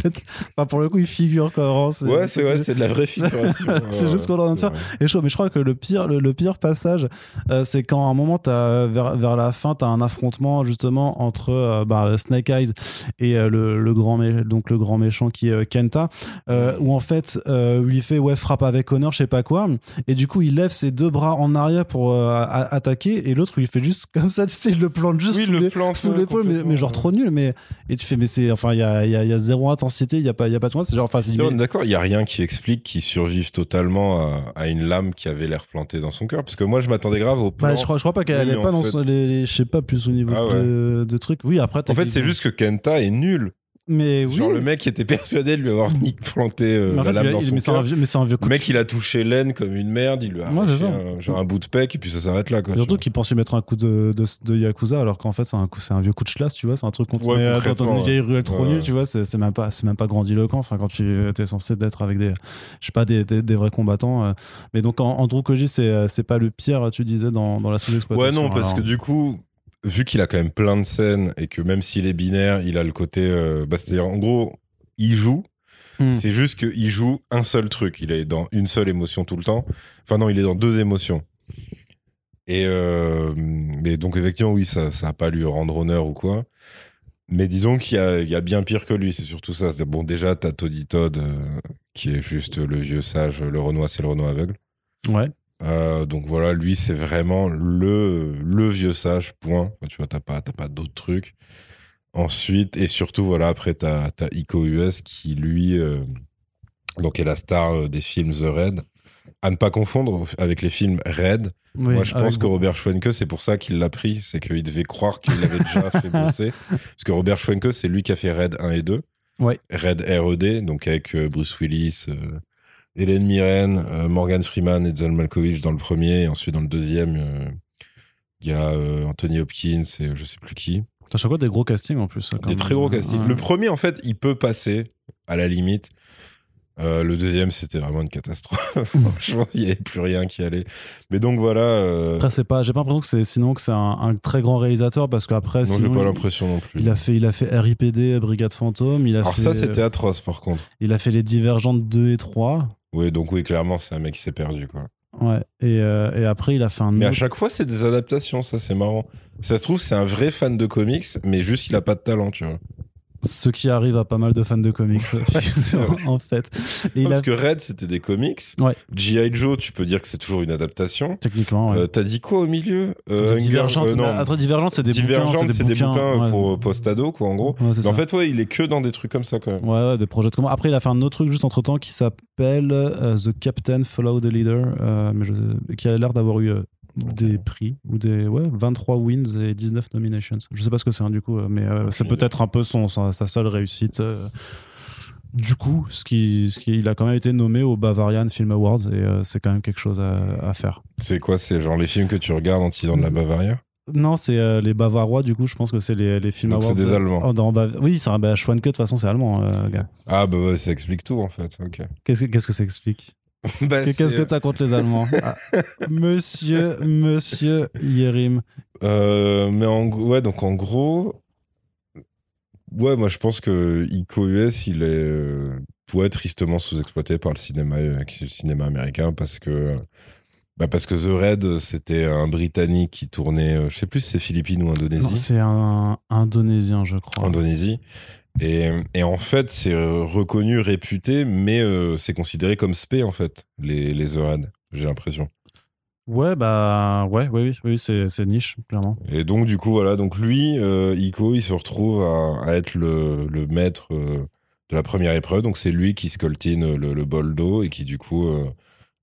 enfin, pour le coup il figure quoi vraiment, Ouais, c'est ouais, c'est de la vraie figuration. C'est juste ce qu'on est en train de faire. Et chaud, mais je crois que le pire, le, le pire passage, euh, c'est quand à un moment, as, vers, vers la fin, tu as un affrontement justement entre euh, bah, Snake Eyes et euh, le, le grand donc le grand méchant qui est euh, Kenta, euh, où en fait, euh, où il fait ouais, frappe avec honneur, je sais pas quoi, et du coup, il lève ses deux bras en arrière pour euh, attaquer, et l'autre, il fait juste comme ça, tu sais, il le plante juste Oui, sous le les- plante, sous ouais, l'épaule, mais, mais genre trop nul, mais et tu fais, mais c'est enfin, il y a, il y, a, il y a zéro intensité, il y a pas, il y a pas de moi, c'est genre, enfin, D'accord, il y a rien qui explique qu'il survive totalement à, à une lame qui avait l'air plantée dans son cœur. Parce que moi, je m'attendais grave au plan. Bah, je, crois, je crois pas qu'elle Oui, est mais pas dans fait- son- les, les- je sais pas plus au niveau Ah de, de trucs. Oui, après. En fait, c'est juste que Kenta est nul. Mais oui. Genre, le mec était persuadé de lui avoir mis planté euh, mais en la fait, lame lui a- dans il- son mais un vieux, mais un vieux coup. Le mec, il a touché l'aine comme une merde, il lui a ça. un, genre un bout de pec et puis ça s'arrête là. Quoi, Surtout qu'il pense lui mettre un coup de, de, de Yakuza alors qu'en fait c'est un, c'est un vieux coup de chlasse, tu vois, c'est un truc contre Ouais, euh, dans, une vieille ruelle trop Ouais, nulle, tu vois, c'est même pas c'est même pas grandiloquent. Enfin, quand tu es censé être avec des je sais pas des, des, des vrais combattants. euh. Mais donc Andrew Koji c'est euh, c'est pas le pire, tu disais dans, dans la sous-exploitation. Ouais, non, parce alors. que du coup, vu qu'il a quand même plein de scènes et que même s'il est binaire, il a le côté. euh, bah, C'est-à-dire, en gros, il joue. Hmm. C'est juste qu'il joue un seul truc. Il est dans une seule émotion tout le temps. Enfin, non, il est dans deux émotions. Et, euh, mais donc, effectivement, oui, ça ça a pas lui rendre honneur ou quoi. Mais disons qu'il y y a bien pire que lui, c'est surtout ça. Bon, déjà, t'as Toddy Todd, euh, qui est juste le vieux sage, le Renoir, c'est le Renoir aveugle. Ouais. Euh, donc voilà, lui, c'est vraiment le, le vieux sage, point. Tu vois, t'as pas, pas d'autres trucs. Ensuite, et surtout, voilà, après, t'as as Ico US qui, lui, euh, donc est la star euh, des films The Red. À ne pas confondre avec les films Red. Oui, Moi, je pense que Robert Schwenke, c'est pour ça qu'il l'a pris. C'est qu'il devait croire qu'il l'avait déjà fait bosser. Parce que Robert Schwenke, c'est lui qui a fait Red 1 et 2. Ouais. Red RED, donc avec Bruce Willis, euh, Hélène Mirren, euh, Morgan Freeman et John Malkovich dans le premier. Et ensuite, dans le deuxième, euh, il y a euh, Anthony Hopkins et je sais plus qui. T'as chaque fois des gros castings en plus. Des comme- très gros castings. Ouais. Le premier, en fait, il peut passer, à la limite. Le deuxième, c'était vraiment une catastrophe. Franchement, il n'y avait plus rien qui allait. Mais donc voilà. Après, c'est pas, j'ai pas l'impression que c'est sinon que c'est un, un très grand réalisateur parce qu'après, non, j'ai pas l'impression non plus. Il a fait, il a fait RIPD, Brigade Fantôme. Il a Alors fait, ça, c'était atroce, par contre. Il a fait les Divergentes 2 et 3. Oui, donc oui, clairement, c'est un mec qui s'est perdu, quoi. Ouais. Et, euh, et après, il a fait un Mais à chaque fois, c'est des adaptations, ça, c'est marrant. Ça se trouve, c'est un vrai fan de comics, mais juste, il a pas de talent, tu vois. Ce qui arrive à pas mal de fans de comics, en fait. Et Parce a que Red, c'était des comics. Ouais. G.I. Joe, tu peux dire que c'est toujours une adaptation. techniquement. Ouais. Euh, T'as dit quoi au milieu euh, Hunger- euh, Divergente, c'est des Divergente, bouquins. c'est des bouquins ouais. pour post-ado, quoi, en gros. Mais en fait, ouais, il est que dans des trucs comme ça, quand même. Ouais, ouais, des projets de comment. Après, il a fait un autre truc juste entre temps qui s'appelle euh, The Captain Follow the Leader, euh, mais je- qui a l'air d'avoir eu des prix, ou des ouais, 23 wins et 19 nominations. Je sais pas ce que c'est hein, du coup, euh, mais euh, c'est peut-être un peu son, sa, sa seule réussite. euh. Du coup, ce qui, ce qui, il a quand même été nommé au Bavarian Film Awards et euh, c'est quand même quelque chose à, à faire. C'est quoi C'est genre les films que tu regardes en tisant de la Bavaria? Non, c'est euh, les Bavarois, du coup, je pense que c'est les, les Film Donc c'est des Allemands. Oh, dans Bav- oui, c'est un bah, Schwanke, de toute façon, c'est allemand, euh, gars. Ah bah ouais, ça explique tout en fait. Ok. Qu'est-ce que, qu'est-ce que ça explique? Bah, Qu'est-ce que c'est- t'as contre les Allemands Ah, Monsieur, monsieur Yerim. Euh, mais en gros- ouais, donc en gros, ouais, moi je pense que Ico US, il est euh, ouais, tristement sous-exploité par le cinéma, euh, le cinéma américain parce que bah parce que The Red, c'était un Britannique qui tournait, je sais plus si c'est Philippines ou Indonésie. C'est un Indonésien, je crois. Indonésie. Et, et en fait, c'est euh, reconnu, réputé, mais euh, c'est considéré comme spé, en fait, les, les The Red, j'ai l'impression. Ouais, bah, ouais, ouais, oui, oui, c'est, niche, clairement. Et donc, du coup, voilà, donc lui, euh, Ico, il se retrouve à, à être le, le maître euh, de la première épreuve. Donc, c'est lui qui scoltine le, le bol d'eau et qui, du coup,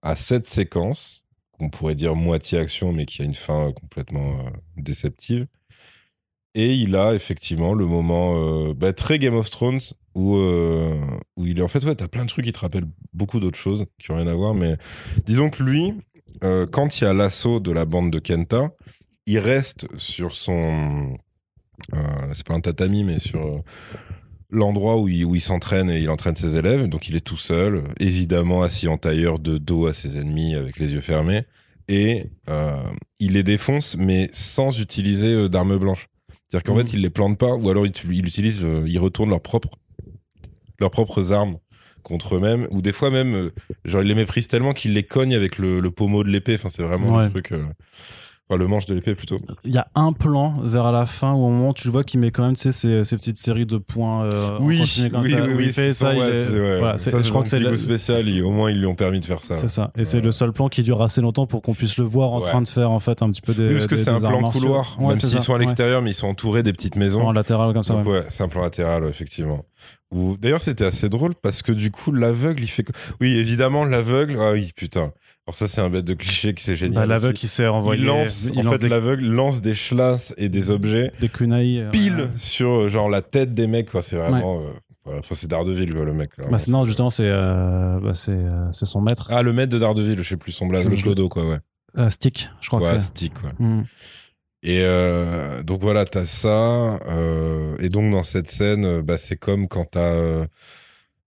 a cette séquence, qu'on pourrait dire moitié action, mais qui a une fin complètement déceptive. Et il a effectivement le moment euh, bah, très Game of Thrones où, euh, où il est en fait, ouais, t'as plein de trucs qui te rappellent beaucoup d'autres choses qui ont rien à voir, mais disons que lui, euh, quand il y a l'assaut de la bande de Kenta, il reste sur son. c'est pas un tatami, mais sur l'endroit où il, il s'entraîne et il entraîne ses élèves. Donc il est tout seul, évidemment assis en tailleur de dos à ses ennemis avec les yeux fermés. Et il les défonce, mais sans utiliser d'armes blanches. C'est-à-dire qu'en fait, il les plante pas, ou alors il, il utilise, euh, il retourne leurs propres, leurs propres armes contre eux-mêmes, ou des fois même, euh, genre il les méprise tellement qu'il les cogne avec le, le pommeau de l'épée. Enfin, c'est vraiment Ouais. le truc. euh, enfin, le manche de l'épée plutôt. Il y a un plan vers la fin où au moment où tu le vois qu'il met quand même tu sais, ces, ces petites séries de points euh, en continu comme ça, où il fait ça. je crois que c'est le spécial. au moins, ils lui ont permis de faire ça. c'est ça. Et Ouais. c'est le seul plan qui dure assez longtemps pour qu'on puisse le voir en Ouais. train de faire en fait un petit peu des. Oui, parce que c'est un plan couloir, Ouais, même s'ils sont à l'extérieur, mais ils sont entourés des petites maisons. En latéral comme ça. Ouais, c'est un plan latéral, effectivement. D'ailleurs, c'était assez drôle parce que du coup, l'aveugle, il fait. Oui, évidemment, l'aveugle. Ah oui, putain. Alors ça, c'est un bête de cliché qui c'est génial. Bah, L'aveugle qui s'est envoyé. il lance, il en lance fait, des, l'aveugle lance des chlasses et des objets des kunai. euh, pile ouais. sur euh, genre la tête des mecs. Quoi. C'est vraiment. euh, voilà. Enfin, c'est Daredevil, le mec. là. Bah, non, justement, c'est euh, bah, euh, son maître. Ah, le maître de Daredevil, je sais plus son blague, le clodo, quoi, ouais. Euh, Stick, je crois Ouais, que c'est. stick, quoi. Hmm. Et euh, donc voilà, t'as ça. euh, et donc dans cette scène, euh, bah, c'est comme quand t'as euh,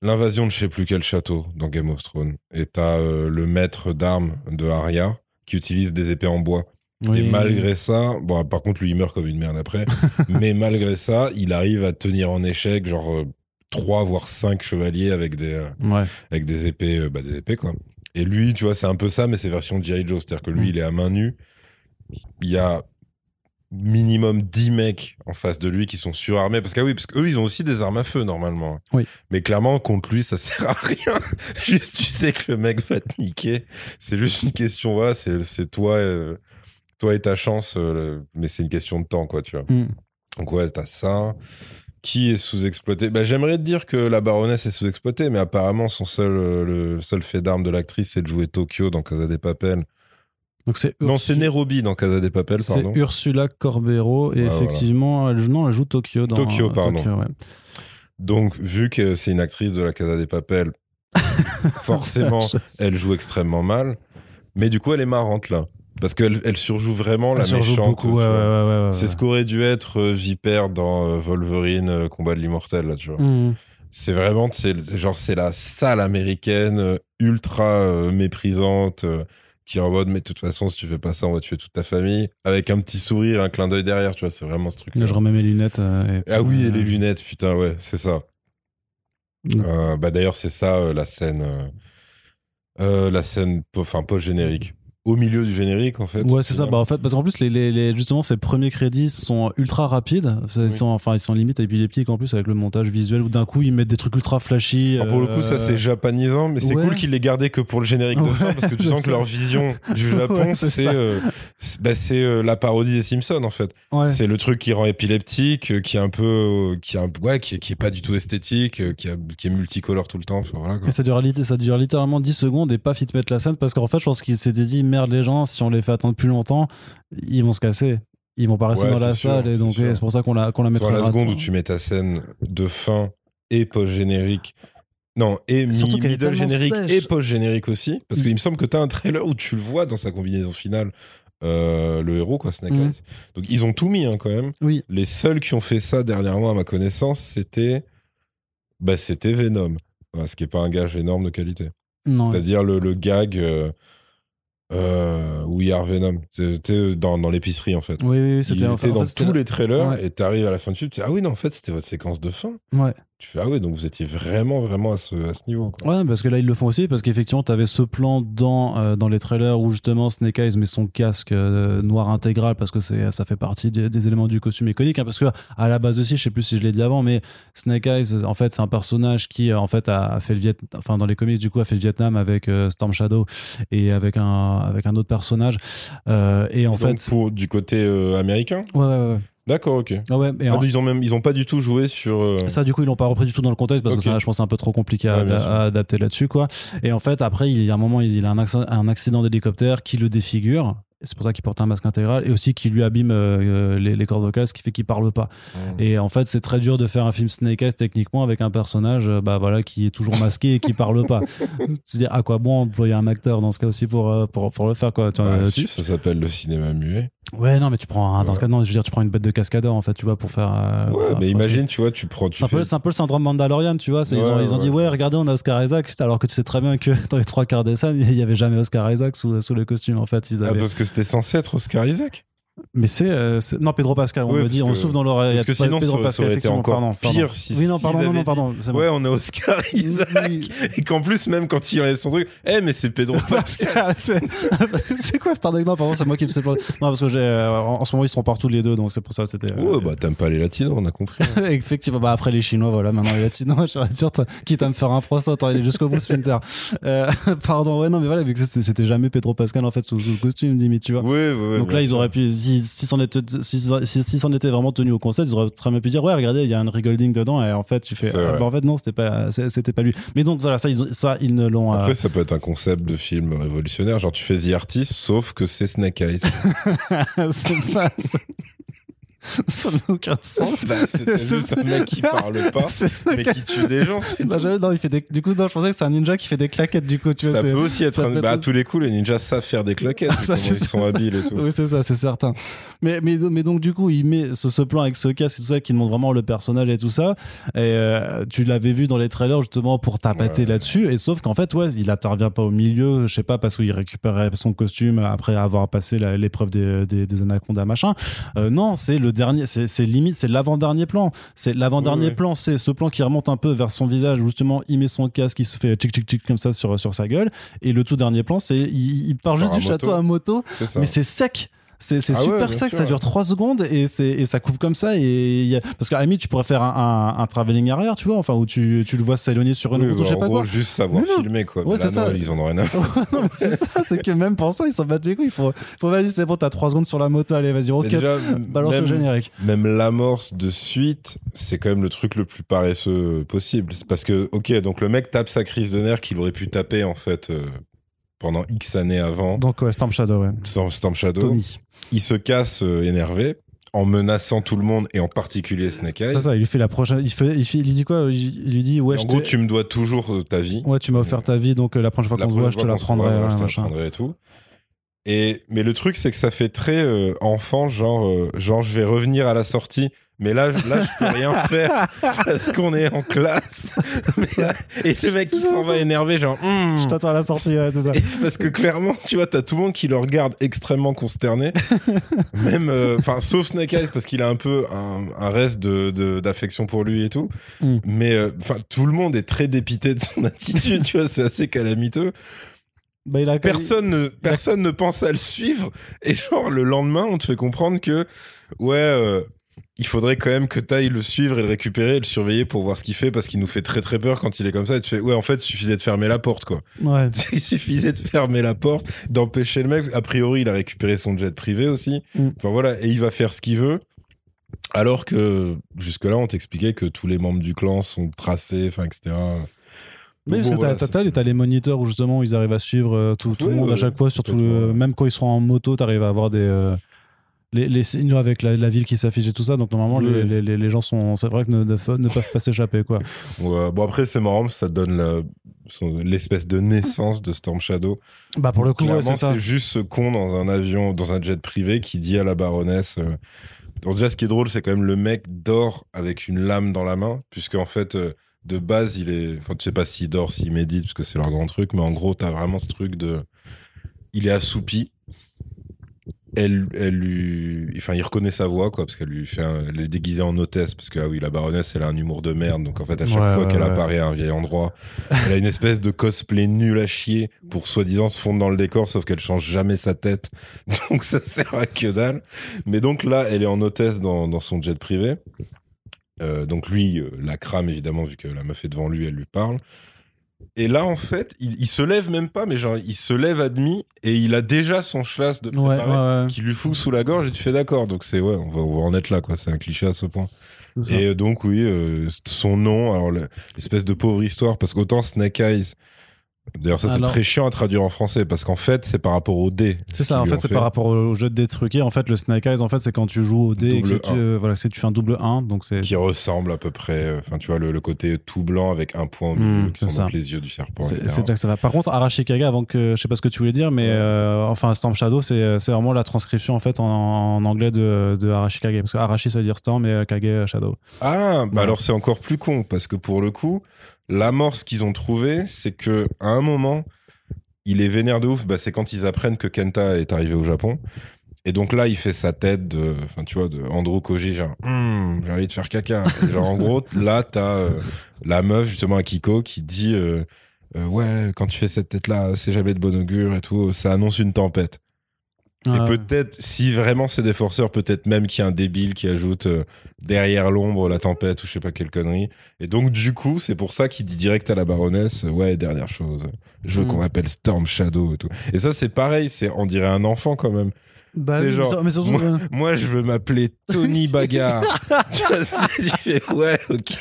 l'invasion de je sais plus quel château dans Game of Thrones. Et t'as le maître d'armes de Arya qui utilise des épées en bois. Oui. Et malgré ça, bon, par contre, lui, il meurt comme une merde après. mais malgré ça, il arrive à tenir en échec, genre, trois voire cinq chevaliers avec des, Ouais. avec des épées, bah, des épées, quoi. Et lui, tu vois, c'est un peu ça, mais c'est version G.I. Joe. C'est-à-dire que lui, Mm. il est à main nue. Il y a minimum 10 mecs en face de lui qui sont surarmés. Parce que, ah oui, parce qu'eux, ils ont aussi des armes à feu, normalement. Oui. Mais clairement, contre lui, ça sert à rien. juste, tu sais que le mec va te niquer. C'est juste une question, voilà, c'est c'est toi, euh, toi et ta chance, euh, mais c'est une question de temps, quoi, tu vois. Hmm. Donc ouais, t'as ça. Qui est sous-exploité? Bah, J'aimerais te dire que la baronesse est sous-exploitée, mais apparemment, son seul, euh, le seul fait d'arme de l'actrice, c'est de jouer Tokyo dans Casa des Papel. Donc c'est Non, c'est Nairobi dans Casa des Papel, C'est pardon. Ursula Corbero et voilà. effectivement, elle, non, elle joue Tokyo dans Tokyo, euh, pardon. Tokyo, ouais. Donc, vu que c'est une actrice de la Casa des Papel, forcément, elle joue extrêmement mal. Mais du coup, elle est marrante, là. Parce qu'elle elle surjoue vraiment Elle la surjoue méchante. ouais, ouais, ouais, C'est ce qu'aurait dû être euh, Vipère dans euh, Wolverine, euh, Combat de l'immortel, là, tu vois. Hmm. C'est vraiment, c'est c'est genre, c'est la salle américaine ultra méprisante qui est en mode, mais de toute façon, si tu fais pas ça, on va tuer toute ta famille. Avec un petit sourire, un clin d'œil derrière, tu vois, c'est vraiment ce truc. Là, je remets mes lunettes. euh, et- Ah oui, et les lunettes, putain, ouais, c'est ça. Mm. Euh, bah d'ailleurs, c'est ça euh, la scène, la scène, enfin post-générique. Au milieu du générique, en fait. Ouais, c'est ça. Bah, en fait, parce qu'en plus, les, les, les- justement, ces premiers crédits sont ultra rapides. Ils Oui. sont, enfin, ils sont limite épileptiques en plus avec le montage visuel où d'un coup ils mettent des trucs ultra flashy. Alors, pour le coup, ça euh, c'est japonisant, mais c'est ouais. cool qu'ils l'aient gardé que pour le générique de Ouais, fin parce que tu sens que leur vision du Japon, Ouais, c'est euh, bah, c'est, euh, la parodie des Simpsons en fait. C'est le truc qui rend épileptique, euh, qui est un peu, qui est un, ouais, qui est, qui est pas du tout esthétique, qui, a- qui est multicolore tout le temps. Enfin, voilà, quoi. Et ça dure, ça dure littéralement 10 secondes et paf, ils te mettent la scène parce qu'en fait, je pense qu'ils s'étaient dit emmerde les gens, si on les fait attendre plus longtemps, ils vont se casser. Ils vont pas rester Ouais, dans la sûr, salle et donc c'est pour ça qu'on la, qu'on la met Sur la seconde où tu mets ta scène de fin et post-générique. Non, et mi- middle générique sèche. et post-générique aussi. Parce qu'il me semble que tu as un trailer où tu le vois dans sa combinaison finale, euh, le héros, quoi, Snake Mm. Eyes. Donc ils ont tout mis hein, quand même. Oui. Les seuls qui ont fait ça dernièrement, à ma connaissance, c'était bah, c'était Venom. Voilà, ce qui n'est pas un gage énorme de qualité. C'est-à-dire le, le gag euh, euh, We Are Venom. C'était dans, dans l'épicerie, en fait. Oui, oui, Il c'était était en fait, dans en fait, c'était tous les trailers Ouais. et t'arrives à la fin du film, tu dis Ah oui, non, en fait, c'était votre séquence de fin. Ouais. Tu fais Ah oui, donc vous étiez vraiment, vraiment à ce, à ce niveau. Quoi. Ouais, parce que là, ils le font aussi, parce qu'effectivement, tu avais ce plan dans, euh, dans les trailers où justement Snake Eyes met son casque euh, noir intégral, parce que ça fait partie des, des éléments du costume iconique. hein, parce que à la base aussi, je sais plus si je l'ai dit avant, mais Snake Eyes, en fait, c'est un personnage qui, euh, en fait, a, a fait le Vietnam, enfin, dans les comics, du coup, a fait le Vietnam avec euh, Storm Shadow et avec un, avec un autre personnage. Et en Donc, fait. pour, du côté américain? Ouais, ouais, ouais. D'accord, ok. Ah ouais, et Ah, en- ils, ont même, ils ont pas du tout joué sur. euh, Ça, du coup, ils l'ont pas repris du tout dans le contexte parce que ça, je pense, c'est un peu trop compliqué à, Ouais, adapter là-dessus, quoi. Et en fait, après, il y a un moment, il a un, acc- un accident d'hélicoptère qui le défigure. C'est pour ça qu'il porte un masque intégral et aussi qui lui abîme euh, les, les cordes vocales, ce qui fait qu'il parle pas. Mm. Et en fait, c'est très dur de faire un film Snake Eyes techniquement avec un personnage, euh, bah voilà, qui est toujours masqué et qui parle pas. Tu dis à quoi bon employer un acteur dans ce cas aussi pour euh, pour, pour le faire quoi. Tu Bah, euh, tu- ça s'appelle le cinéma muet. Ouais, non, mais tu prends un, dans ce cas, non, je veux dire, tu prends une bête de cascadeur en fait, tu vois, pour faire. euh, ouais, mais faire- imagine, tu vois, tu prends. Tu c'est un, peu, c'est un peu le syndrome Mandalorian, tu vois. ils, ont, Ouais, ils ont dit, ouais. regardez, on a Oscar Isaac, alors que tu sais très bien que dans les trois quarts des scènes, il n'y avait jamais Oscar Isaac sous, sous le costume, en fait. Ils Ah, avaient... parce que c'était censé être Oscar Isaac. Mais c'est, euh, c'est- Non, Pedro Pascal, on Ouais, me dit, on souffle dans l'oreille. parce que sinon, Pedro ça- ça Pascal, aurait été effectivement, encore pardon, pardon. pire si- Oui, non, pardon, non, non, pardon. bon. Ouais, on a Oscar Isaac. Et qu'en plus, même quand il enlève son truc, eh, mais c'est Pedro Pascal. C'est quoi cette anecdote Pardon, c'est moi qui me sais pas. Non, parce que j'ai, euh, en en ce moment, ils seront partout les deux, donc c'est pour ça, c'était. euh, Ouais, bah, t'aimes pas les latinos, on a compris. Effectivement, bah après les Chinois, voilà, maintenant les Latinos, je dire, t'as- quitte à me faire un procès, autant aller jusqu'au bout, Splinter. Euh, pardon, ouais, non, mais voilà, vu que c'était jamais Pedro Pascal en fait sous, le costume, limite, tu vois. Ouais, ouais, ouais, Donc là, ils auraient pu, si, si c'en était, si, vraiment tenu au concept, ils auraient très bien pu dire, ouais, regardez, il y a un Golding dedans, et en fait, tu fais, ah, bah, en fait, non, c'était pas, c'était pas lui. Mais donc voilà, ça, ils, ça, ils ne l'ont. euh, Après, ça peut être un concept de film révolutionnaire. Genre, tu fais The Artist, sauf que c'est Snake Eyes. c'est pas. ça- n'a aucun sens. Bah, C'était C'est- juste un mec qui parle pas, mais qui tue des gens. Non, il fait des... Du coup, non, je pensais que c'est un ninja qui fait des claquettes, du coup, tu vois. Ça peut aussi être un... peut bah, à être- tous les coups, les ninjas savent faire des claquettes. Ah, ça, ils sont habiles et tout. Oui, c'est ça, c'est certain. Mais, mais, mais donc, du coup, il met ce, ce plan avec ce casque et tout ça qui montre vraiment le personnage et tout ça. Et euh, tu l'avais vu dans les trailers justement pour tapater Ouais. là-dessus. Et sauf qu'en fait, ouais, il intervient pas au milieu, je sais pas, parce qu'il récupérait son costume après avoir passé l'épreuve des, des, des anacondas, machin. Euh, non, c'est le dernier, c'est limite, c'est l'avant-dernier plan. C'est l'avant-dernier Ouais, ouais. plan, c'est ce plan qui remonte un peu vers son visage, justement, il met son casque, il se fait tchic tchic tchic comme ça sur, sur sa gueule. Et le tout dernier plan, c'est il, il part juste du château à moto mais c'est sec. C'est Ah ouais, super bien sec, sûr, ça ouais. dure 3 secondes et, et ça coupe comme ça. Et il y a- Parce qu'à la limite, tu pourrais faire un, un, un travelling arrière, tu vois, enfin, où tu, tu le vois s'éloigner sur une Oui, route ou bah, je sais en pas gros, quoi. juste savoir Mais filmer, quoi. Ouais, Mais là, c'est ça. non, ils en ont rien à mais c'est ça, c'est que même pour ça, ils s'en battent les couilles. Il faut, faut vas-y, c'est bon, t'as 3 secondes sur la moto, allez, vas-y, déjà, balance le générique. même l'amorce de suite, c'est quand même le truc le plus paresseux possible. C'est parce que, ok, donc le mec tape sa crise de nerfs qu'il aurait pu taper, en fait, euh, pendant X années avant, Donc, ouais, Storm Shadow, ouais. Storm Shadow. Tommy. Il se casse euh, énervé, en menaçant tout le monde, et en particulier Snake Eyes. C'est ça, il lui fait la prochaine. Il, fait, il, fait- il lui dit quoi Il lui dit, ouais, en gros, tu me dois toujours euh, ta vie. ouais, tu m'as offert ta vie, donc euh, la prochaine fois qu'on se voit, je te la prendrai. ouais, je te la prendrai et tout. Et, mais le truc, c'est que ça fait très euh, enfant, genre, genre, je vais revenir à la sortie, mais là, je- là, je peux rien faire parce qu'on est en classe. Là- et le mec, ça, s'en va énervé, genre, Hmm. Je t'attends à la sortie, ouais, c'est ça. Et parce que clairement, tu vois, t'as tout le monde qui le regarde extrêmement consterné. Même, euh, enfin, sauf Snake Eyes parce qu'il a un peu un, un reste de, de- d'affection pour lui et tout. Mm. Mais, euh, enfin, tout le monde est très dépité de son attitude, tu vois, c'est assez calamiteux. Bah, il a Personne ne, personne ne pense à le suivre. Et genre, le lendemain, on te fait comprendre que, ouais, euh, il faudrait quand même que t'ailles le suivre et le récupérer et le surveiller pour voir ce qu'il fait parce qu'il nous fait très très peur quand il est comme ça. Et tu fais, ouais, en fait, il suffisait de fermer la porte, quoi. Ouais. Il suffisait de fermer la porte, d'empêcher le mec. A priori, il a récupéré son jet privé aussi. Mm. Enfin voilà, et il va faire ce qu'il veut. Alors que jusque-là, on t'expliquait que tous les membres du clan sont tracés, enfin, etc. Mais parce bon, que t'as- voilà, t'as ça, t'as les- moniteurs où justement ils arrivent à suivre euh, tout, tout Oui, le monde ouais, à chaque fois, surtout le- même quand ils sont en moto, t'arrives à avoir des euh, les, les signaux avec la, la ville qui s'affiche et tout ça. Donc normalement Oui. les, les- les- les gens sont, c'est vrai que ne, ne, ne peuvent pas s'échapper quoi. Ouais, bon, après, c'est marrant, ça donne la- l'espèce de naissance de Storm Shadow. Bah pour le coup, ouais, c'est juste ce con dans un avion, dans un jet privé qui dit à la baronesse. euh, Alors déjà, ce qui est drôle, c'est quand même le mec dort avec une lame dans la main, puisque en fait, euh, de base, il est. Enfin, tu sais pas s'il dort, s'il médite, parce que c'est leur grand truc, mais en gros, t'as vraiment ce truc de. Il est assoupi. Elle, elle lui. Enfin, il reconnaît sa voix, quoi, parce qu'elle lui fait. Un... Elle est déguisée en hôtesse, parce que, ah oui, la baronesse, elle a un humour de merde, donc en fait, à chaque Ouais, fois ouais, qu'elle ouais. apparaît à un vieil endroit, elle a une espèce de cosplay nul à chier pour soi-disant se fondre dans le décor, sauf qu'elle change jamais sa tête. Donc ça sert à que dalle. Mais donc là, elle est en hôtesse dans, dans son jet privé. Euh, donc lui, euh, la crame évidemment, vu que la meuf est devant lui, elle lui parle. Et là, en fait, il, il se lève même pas, mais genre, il se lève à demi et il a déjà son schlass de préparé ouais, ouais. qui lui fout sous la gorge et tu fais d'accord. Donc c'est, ouais, on va, on va en être là, quoi. C'est un cliché à ce point. Et donc, oui, euh, son nom, alors le- l'espèce de pauvre histoire, parce qu'autant Snake Eyes, d'ailleurs, ça c'est Alors- très chiant à traduire en français, parce qu'en fait, c'est par rapport au dé. C'est ça, en fait, c'est par rapport au jeu de dés truqué. En fait, le Snake Eyes, en fait, c'est quand tu joues au dé et que tu, euh, voilà, tu fais un double 1. Donc c'est. Qui ressemble à peu près, euh, enfin, tu vois, le, le côté tout blanc avec un point au milieu, Hmm, qui c'est sont ça. donc les yeux du serpent, C'est là que ça va. Par contre, Arashikage, avant que je sais pas ce que tu voulais dire, mais euh, enfin Storm Shadow, c'est c'est vraiment la transcription en fait en, en anglais de, de Arashikage, parce que Arashi ça veut dire Storm et euh, Kage euh, Shadow. Ah, bah Ouais. alors c'est encore plus con, parce que pour le coup, l'amorce qu'ils ont trouvé, c'est que à un moment, il est vénère de ouf, bah, c'est quand ils apprennent que Kenta est arrivé au Japon. Et donc là, il fait sa tête de, enfin, tu vois, de Andrew Koji, genre, Hum, j'ai envie de faire caca. Genre, en gros, là, t'as euh, la meuf, justement, Akiko, qui dit, euh, euh, ouais, quand tu fais cette tête-là, c'est jamais de bon augure et tout, ça annonce une tempête. Ah, Et peut-être, si vraiment c'est des forceurs, peut-être même qu'il y a un débile qui ajoute euh, derrière l'ombre la tempête ou je sais pas quelle connerie. Et donc, du coup, c'est pour ça qu'il dit direct à la baronesse, ouais, dernière chose, je veux Mm. qu'on m'appelle Storm Shadow et tout. Et ça, c'est pareil, c'est, on dirait un enfant quand même. bah, genre, mais surtout, euh, Moi, je veux m'appeler Tony Bagarre. je fais, ouais, ok.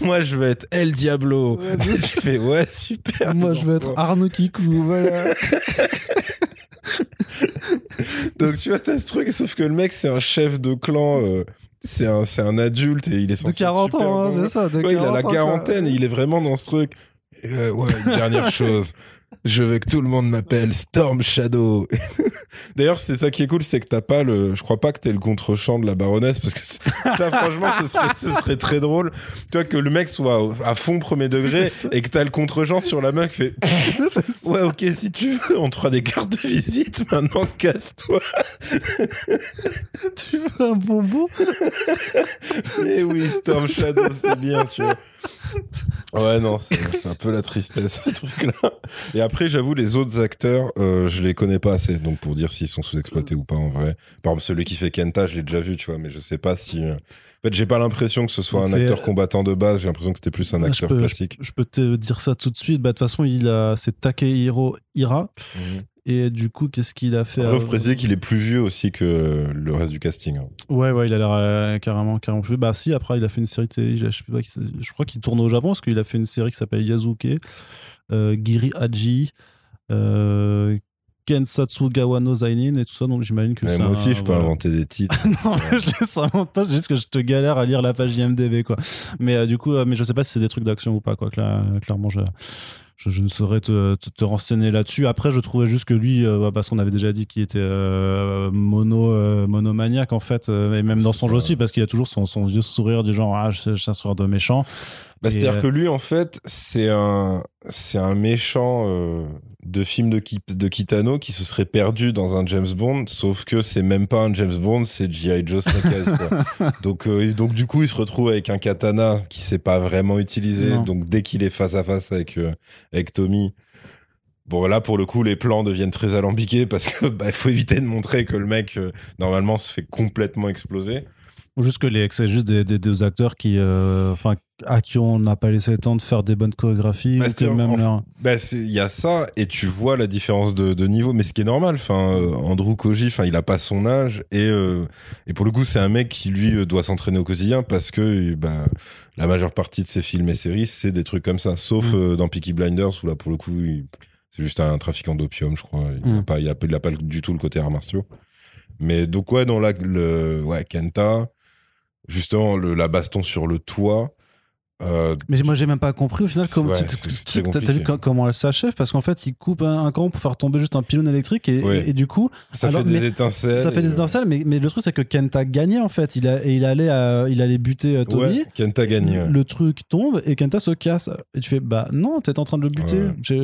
Moi, je veux être El Diablo. Ouais, tu fais, ouais, super. moi je veux être. Arnaud Kikou, voilà. Donc tu vois, t'as ce truc, sauf que le mec, c'est un chef de clan, euh, c'est un, c'est un adulte et il est de censé être 40 super ans, hein, c'est ça. de Ouais, il a 40 la quoi. quarantaine et il est vraiment dans ce truc. Euh, ouais, une dernière chose. Je veux que tout le monde m'appelle Storm Shadow. D'ailleurs, c'est ça qui est cool, c'est que t'as pas le. Je crois pas que t'aies le contre-champ de la baronesse, parce que ça, franchement, ce serait, ce serait très drôle. Tu vois, que le mec soit à fond premier degré et que t'as le contre-champ sur la main qui fait Ouais, ok, si tu veux, on te fera des cartes de visite. Maintenant, casse-toi. tu veux un bonbon? Mais oui, Storm Shadow, c'est bien, tu vois. Ouais, non, c'est un peu la tristesse, ce truc-là. Et après, j'avoue, les autres acteurs, euh, je les connais pas assez. Donc, pour dire s'ils sont sous-exploités ou pas, en vrai. Par exemple, celui qui fait Kenta, je l'ai déjà vu, tu vois, mais je sais pas si. euh, En fait, j'ai pas l'impression que ce soit un acteur combattant de base. J'ai l'impression que c'était plus un Ouais, acteur peux- classique. Je peux te dire ça tout de suite. Bah, de toute façon, il a, c'est Takehiro Ira. Et du coup, qu'est-ce qu'il a fait faut avant- préciser qu'il est plus vieux aussi que le reste du casting. hein. Ouais, ouais, il a l'air euh, carrément, carrément plus. Bah, si, après, il a fait une série télé. Je, sais pas, je crois qu'il tourne au Japon parce qu'il a fait une série qui s'appelle Yazuke, euh, Giri Haji, euh, Kensatsu Gawano Zainin et tout ça. Donc, j'imagine que Ouais, moi un- aussi, je peux voilà. inventer des titres. non, je laisse vraiment pas, c'est juste que je te galère à lire la page IMDB, quoi. Mais euh, du coup, euh, mais je sais pas si c'est des trucs d'action ou pas, quoi. Cla- clairement, je, je, je ne saurais te, te, te renseigner là-dessus. Après, je trouvais juste que lui, euh, bah, parce qu'on avait déjà dit qu'il était euh, mono, euh, monomaniaque, en fait, euh, et même dans C'est son ça. jeu aussi, parce qu'il a toujours son, son vieux sourire du genre, ah, je suis un sourire de méchant. Bah, C'est-à-dire euh, que lui, en fait, c'est un, c'est un méchant euh, de film de, Ki- de Kitano qui se serait perdu dans un James Bond, sauf que c'est même pas un James Bond, c'est G.I. Joe Snake Eyes, quoi. donc, euh, donc, du coup, il se retrouve avec un katana qui sait pas vraiment utiliser. Non. Donc, dès qu'il est face à face avec, avec Tommy, Bon là pour le coup les plans deviennent très alambiqués parce que bah, faut éviter de montrer que le mec euh, normalement se fait complètement exploser. Juste que les, c'est juste des, des, des acteurs qui, euh, enfin, à qui on n'a pas laissé le temps de faire des bonnes chorégraphies. Bah, même en- leur- Bah, il y a ça, et tu vois la différence de, de niveau, mais ce qui est normal. Enfin, euh, Andrew Koji, enfin, il a pas son âge, et, euh, et pour le coup, c'est un mec qui lui doit s'entraîner au quotidien parce que bah, la majeure partie de ses films et séries, c'est des trucs comme ça. Sauf Mm. dans Peaky Blinders, où là, pour le coup, il- c'est juste un trafiquant d'opium, je crois. Il n'a Mm. pas, il a, il a pas du tout le côté arts martiaux. Mais donc, ouais, dans la, le, ouais, Kenta, justement, le, la baston sur le toit. euh, Mais moi, j'ai même pas compris au final comment Ouais, t'as- vu comment elle s'achève parce qu'en fait, il coupe un, un camp pour faire tomber juste un pylône électrique et, Ouais. et- et du coup, ça Alors, fait des mais- étincelles. ça fait des euh, étincelles. Mais, mais le truc, c'est que Kenta gagnait en fait. Il, a, et il allait, à- il allait buter euh, Toby. Ouais, Kenta gagné. ouais. Le truc tombe et Kenta se casse. Et tu fais, bah non, t'es en train de le buter. Ça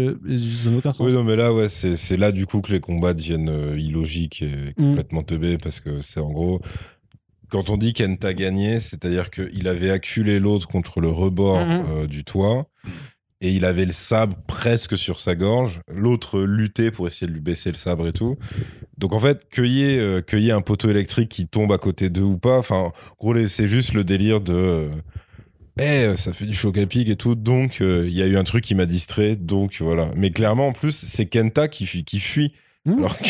n'a aucun sens. Oui, non, mais là, ouais, c'est c'est là du coup que les combats deviennent illogiques et Mm. complètement teubés parce que c'est en gros. Quand on dit Kenta gagné, c'est-à-dire qu'il avait acculé l'autre contre le rebord Mhm. euh, du toit et il avait le sabre presque sur sa gorge. L'autre luttait pour essayer de lui baisser le sabre et tout. Donc en fait, ait, euh, un poteau électrique qui tombe à côté d'eux ou pas, enfin, en gros, c'est juste le délire de. euh, Eh, ça fait du choc à pic et tout, donc euh, il y a eu un truc qui m'a distrait, donc voilà. Mais clairement, en plus, c'est Kenta qui, fuit- qui fuit. Mmh. Alors que...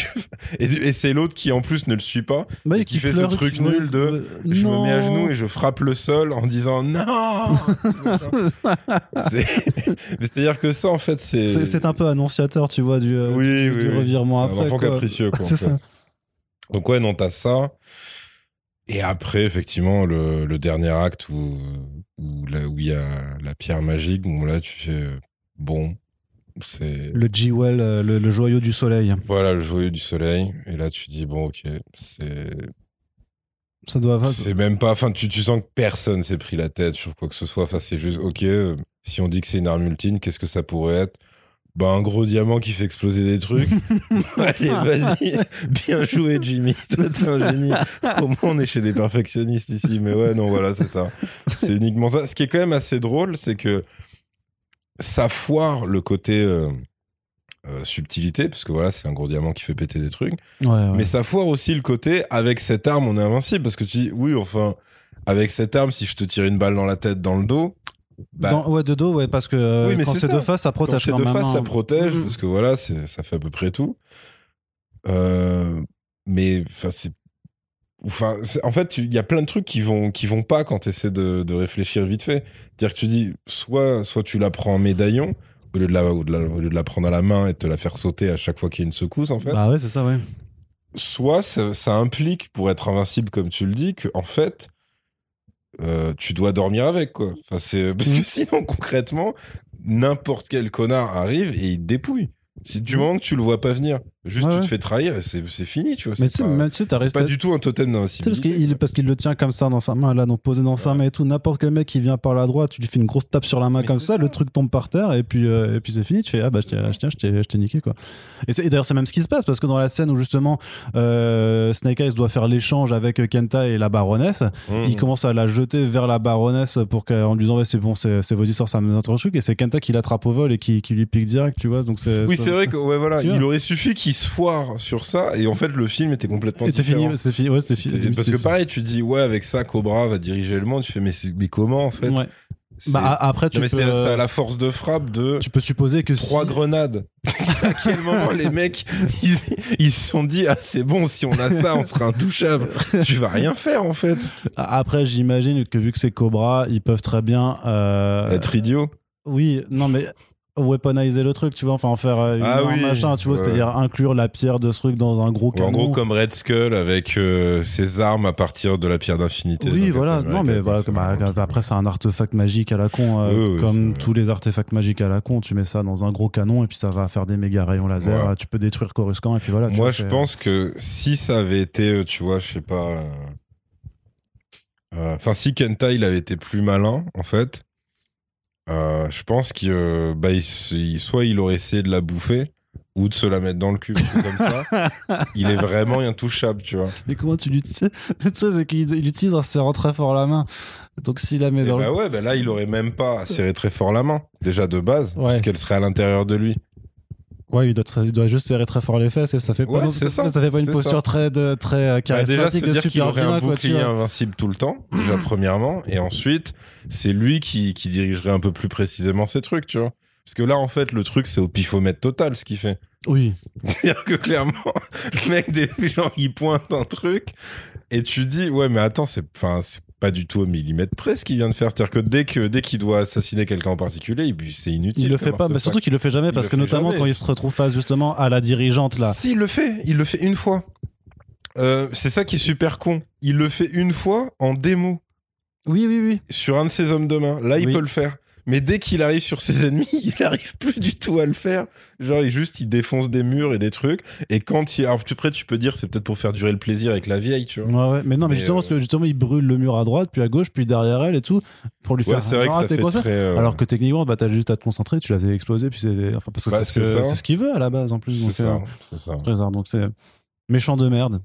Et, et c'est l'autre qui, en plus, ne le suit pas. Bah, et qui fait ce truc nul de, Je me mets à genoux et je frappe le sol en disant non C'est-à-dire que ça, en fait, c'est. C'est un peu annonciateur, tu vois, du, euh, Oui, du, oui, du revirement après. un enfant quoi. capricieux, quoi. en C'est fait. ça. Donc ouais, non, t'as ça. Et après, effectivement, le, le dernier acte où où là où il y a la pierre magique, bon là, tu fais euh, bon, Le G-Well, euh, le, le joyau du soleil. voilà le joyau du soleil. Et là, tu dis bon, ok, c'est Ça doit avoir. c'est même pas. Enfin, tu, tu sens que personne s'est pris la tête sur quoi que ce soit. Enfin, c'est juste ok. euh, si on dit que c'est une arme ultime, qu'est-ce que ça pourrait être? Bah, un gros diamant qui fait exploser des trucs. Allez, vas-y. Bien joué, Jimmy. Toi, t'es un génie. Au moins, on est chez des perfectionnistes ici. Mais ouais, non, voilà, c'est ça. C'est uniquement ça. Ce qui est quand même assez drôle, c'est que ça foire le côté euh, euh, subtilité, parce que voilà, c'est un gros diamant qui fait péter des trucs. Ouais, ouais. Mais ça foire aussi le côté, avec cette arme, on est invincible. Parce que tu dis, oui, enfin, avec cette arme, si je te tire une balle dans la tête, dans le dos, bah, Dans- ouais, de dos, ouais, parce que euh, Oui, mais quand c'est c'est de face, ça quand protège c'est quand de même. face, hein. ça protège, Mhm. parce que voilà, c'est- ça fait à peu près tout. Mais enfin, c'est. Enfin, en fait, il y a plein de trucs qui vont, qui vont pas quand tu essaies de, de réfléchir vite fait. C'est-à-dire que tu dis, soit, soit tu la prends en médaillon, au lieu, de la, au, de la- au lieu de la prendre à la main et de te la faire sauter à chaque fois qu'il y a une secousse, en fait. Bah ouais, c'est ça, ouais. soit ça, ça implique, pour être invincible comme tu le dis, que en fait, euh, tu dois dormir avec, quoi. Enfin, c'est... Parce Mhm. que sinon, concrètement, n'importe quel connard arrive et il te dépouille. Si du moment que tu le vois pas venir, juste Ouais, tu te fais trahir et c'est, fini, tu vois. Mais C'est tu sais, pas, t'as resté. du tout un totem sais, parce d'invincibilité. qu'il parce qu'il le tient comme ça dans sa main, là, donc posé dans sa main et tout. N'importe quel mec qui vient par la droite, tu lui fais une grosse tape sur la main Mais comme ça, ça. le truc tombe par terre et puis, euh, et puis c'est fini. Tu fais Ah bah tiens, je t'ai niqué quoi. Et, d'ailleurs, c'est même ce qui se passe parce que dans la scène où justement euh, Snake Eyes doit faire l'échange avec Kenta et la baronesse, Mhm. il commence à la jeter vers la baronesse pour qu'en lui disant ouais, c'est bon, c'est vos histoires, ça me notre truc. Et c'est Kenta qui l'attrape au vol et qui, qui lui pique direct, tu vois. Donc Oui, c'est vrai que ouais, voilà, Tu vois. il aurait suffi qu'il se foire sur ça et en fait le film était complètement Et différent. fini, c'est fini, ouais, c'était fini. Parce que pareil, tu dis ouais avec ça Cobra va diriger le monde, tu fais mais, mais comment en fait Ouais. Bah, après, tu Non, mais peux, c'est c'est à la force de frappe de tu peux supposer que trois si- grenades. à quel moment les mecs ils, ils se sont dit ah c'est bon si on a ça on sera intouchable. tu vas rien faire en fait. Après, j'imagine que vu que c'est Cobra, ils peuvent très bien. euh, Être idiot. Oui, non, mais weaponiser le truc, tu vois, enfin en faire euh, Ah un oui, machin, tu vois, ouais. c'est-à-dire inclure la pierre de ce truc dans un gros canon. en gros comme Red Skull avec euh, ses armes à partir de la pierre d'infinité. oui, voilà. Non, mais voilà, vraiment- après, c'est un artefact magique à la con, euh, Oui, oui, comme tous les artefacts magiques à la con. Tu mets ça dans un gros canon et puis ça va faire des méga rayons laser. Ouais. Tu peux détruire Coruscant et puis voilà. Moi, je pense que si ça avait été, euh, tu vois, je sais pas. euh, euh, Enfin, si Kenta il avait été plus malin, en fait, euh, je pense qu'il, euh, bah, il soit il aurait essayé de la bouffer ou de se la mettre dans le cul. Comme ça, il est vraiment intouchable, tu vois. Mais comment tu l'utilises? C'est qu'il il utilise en serrant très fort la main. Donc s'il la met Et dans bah le. ouais, bah là, il aurait même pas serré très fort la main, déjà de base, Ouais. puisqu'elle serait à l'intérieur de lui. Ouais, il doit, très- il doit juste serrer très fort les fesses et ça fait pas, Ouais, non- c'est ça, ça fait pas une posture ça. très, de, très euh, Bah, déjà, charismatique de super aurait un quoi, bouclier invincible tout le temps, déjà premièrement, et ensuite, c'est lui qui, qui dirigerait un peu plus précisément ces trucs, tu vois. Parce que là, en fait, le truc, c'est au pifomètre total ce qu'il fait. Oui. C'est-à-dire que clairement, le mec, des genre, il pointe un truc, et tu dis, ouais, mais attends, c'est, enfin, c'est pas du tout au millimètre près ce qu'il vient de faire. C'est-à-dire que dès que, dès qu'il doit assassiner quelqu'un en particulier, il- c'est inutile. Il le fait pas, mais surtout qu'il le fait jamais Il parce que notamment jamais. quand il se retrouve face justement à la dirigeante là. Si, il le fait. Il le fait une fois. Euh, c'est ça qui est super con. Il le fait une fois en démo Oui, oui, oui. sur un de ses hommes de main. Là, il Oui. peut le faire. Mais dès qu'il arrive sur ses ennemis, il arrive plus du tout à le faire. Genre, il juste, il défonce des murs et des trucs. Et quand il, alors, tu près, tu peux dire, c'est peut-être pour faire durer le plaisir avec la vieille, tu vois. Ouais, ouais. Mais non, mais, Mais, justement, euh, parce que justement, il brûle le mur à droite, puis à gauche, puis derrière elle et tout, pour lui Ouais, faire. c'est vrai que ça fait quoi, très. euh, Alors que techniquement, bah, t'as juste à te concentrer, tu l'as fait exploser, puis c'est. Enfin, parce que Bah, c'est ce qu'il veut à la base en plus. c'est ça. euh, C'est ça. très rare. Donc c'est méchant de merde.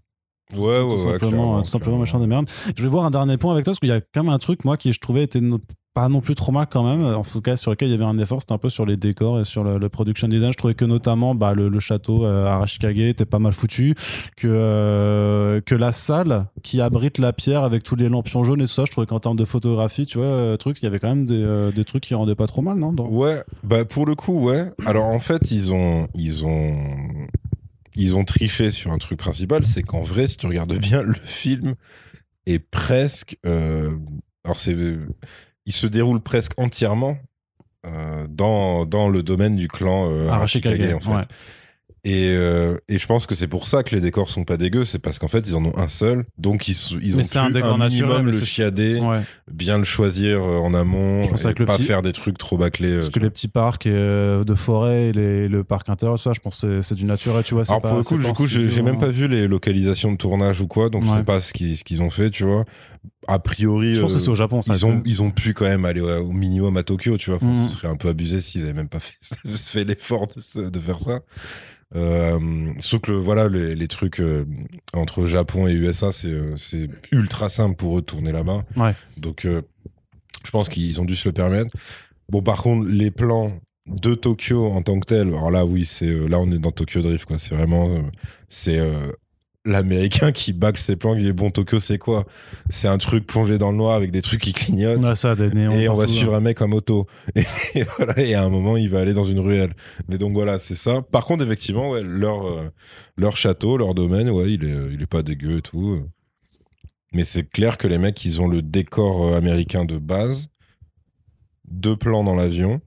Ouais, ouais, tout ouais. simplement, clairement, tout simplement méchant de merde. Je vais voir un dernier point avec toi parce qu'il y a quand même un truc moi qui je trouvais était no- pas non plus trop mal quand même. En tout cas sur lequel il y avait un effort, c'était un peu sur les décors et sur le, production design. Je trouvais que notamment bah, le, château euh, Arashikage était pas mal foutu, que euh, que la salle qui abrite la pierre avec tous les lampions jaunes et tout ça, je trouvais qu'en termes de photographie, tu vois, euh, truc, il y avait quand même des, euh, des trucs qui rendaient pas trop mal, non Ouais, bah pour le coup, ouais. Alors en fait, ils ont, ils ont, ils ont triché sur un truc principal, c'est qu'en vrai, si tu regardes bien, le film est presque, euh, alors c'est, il se déroule presque entièrement euh, dans dans le domaine du clan euh, Arashikage, en fait. ouais. Et, euh, et je pense que c'est pour ça que les décors sont pas dégueux, c'est parce qu'en fait ils en ont un seul, donc ils, ont pu un décor un minimum le chiader, Ouais. bien le choisir euh, en amont, Je pense et pas petit- faire des trucs trop bâclés. euh, Parce que les petits parcs de forêt et les- le parc intérieur, ça, je pense que c'est- du naturel, tu vois. Alors pas- pour le coup, du coup, j'ai même hein. pas vu les localisations de tournage ou quoi, donc je Ouais. sais pas ce qu'ils ont fait, tu vois. A priori, Je pense que c'est au Japon, ça. ils ont ils ont pu quand même aller au, minimum à Tokyo, tu vois. Mhm. Ce serait un peu abusé s'ils avaient même pas fait, fait l'effort de faire ça. Euh, surtout que voilà les, les trucs euh, entre Japon et USA, c'est euh, c'est ultra simple pour eux de tourner là-bas. Ouais. Donc euh, je pense qu'ils ont dû se le permettre. Bon, par contre, les plans de Tokyo en tant que tel, alors là, oui, c'est là, on est dans Tokyo Drift, quoi. C'est vraiment, c'est l'américain qui bâcle ses plans, qui dit bon, Tokyo, c'est quoi? C'est un truc plongé dans le noir avec des trucs qui clignotent. Ouais, ça, des néons. Et on va partout, suivre là. un mec en moto. Et, et voilà, et à un moment, il va aller dans une ruelle. Mais donc voilà, c'est ça. Par contre, effectivement, ouais, leur, euh, leur château, leur domaine, ouais, il est, il est pas dégueu et tout. Mais c'est clair que les mecs, ils ont le décor euh, américain de base, deux plans dans l'avion,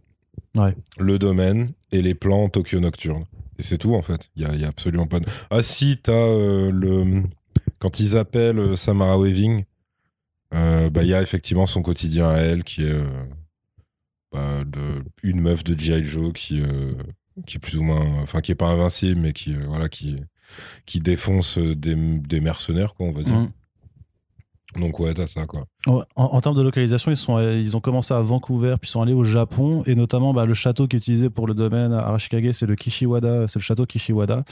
Ouais. le domaine et les plans Tokyo Nocturne. Et c'est tout, en fait. Il y a, absolument pas de... Ah si, t'as euh, le... Quand ils appellent euh, Samara Weaving, euh, bah, il y a effectivement son quotidien à elle qui est... bah, une meuf de G.I. Joe qui, qui est plus ou moins... Enfin, qui est pas invincible, mais qui, voilà, qui, qui défonce des, mercenaires, quoi, on va dire. Mhm. Donc ouais, t'as ça, quoi. En, en termes de localisation, ils, sont, euh, ils ont commencé à Vancouver, puis ils sont allés au Japon, et notamment bah, le château qui est utilisé pour le domaine Arashikage, c'est le Kishiwada, c'est le château Kishiwada.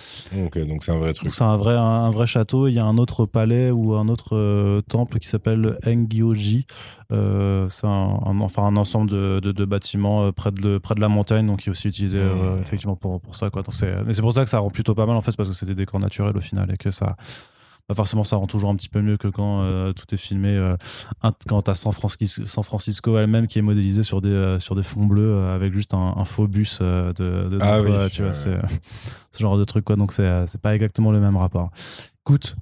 Ok, donc c'est un vrai truc. C'est un vrai, un, un vrai château. Il y a un autre palais ou un autre euh, temple qui s'appelle le Engyoji. Euh, c'est un, un- enfin un ensemble de, de- de bâtiments euh, près, de, le- près de la montagne, donc qui est aussi utilisé effectivement pour, pour ça. Quoi. Donc c'est, mais c'est pour ça que ça rend plutôt pas mal en fait, parce que c'est des décors naturels au final et que ça. Bah, forcément, ça rend toujours un petit peu mieux que quand euh, tout est filmé, euh, quand t'as San Francisco, San Francisco elle-même qui est modélisé sur des, euh, sur des fonds bleus avec juste un, un faux bus de, de Ah quoi, oui, tu vois, ce genre de truc quoi. Donc c'est, c'est pas exactement le même rapport. Écoute,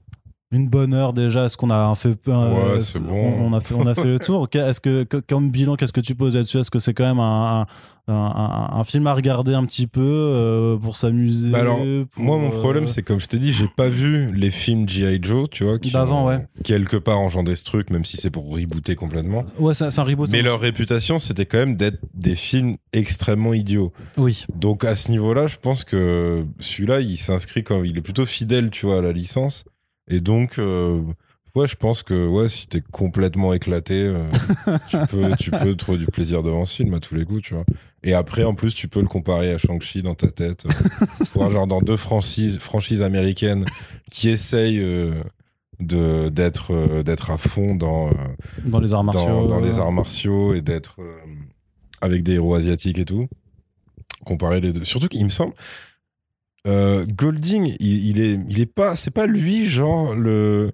une bonne heure déjà. Est-ce qu'on a fait peu euh, Ouais, c'est on- bon. On a fait, on a fait le tour. Est-ce que, comme bilan, qu'est-ce que tu poses là-dessus? Est-ce que c'est quand même un, un, un- un film à regarder un petit peu euh, pour s'amuser Bah alors, pour, Moi, mon euh, problème, c'est comme je t'ai dit, j'ai pas vu les films G.I. Joe, tu vois, qui D'avant, ont ouais. quelque part engendré ce truc, même si c'est pour rebooter complètement. Ouais, c'est un reboot. Mais leur réputation, c'était quand même d'être des films extrêmement idiots. Oui. Donc à ce niveau-là, je pense que celui-là, il s'inscrit comme, il est plutôt fidèle, tu vois, à la licence. Et donc, euh, ouais, je pense que ouais, si t'es complètement éclaté, euh, tu peux, tu peux trouver du plaisir devant ce film à tous les coups, tu vois. Et après, en plus, tu peux le comparer à Shang-Chi dans ta tête, euh, pour genre dans deux franchises, franchises américaines qui essayent de d'être d'être à fond dans Dans les arts martiaux. dans, dans les arts martiaux et d'être avec des héros asiatiques et tout. Comparer les deux. Surtout qu'il me semble, Euh, Golding, il, il est, il est pas, c'est pas lui, genre le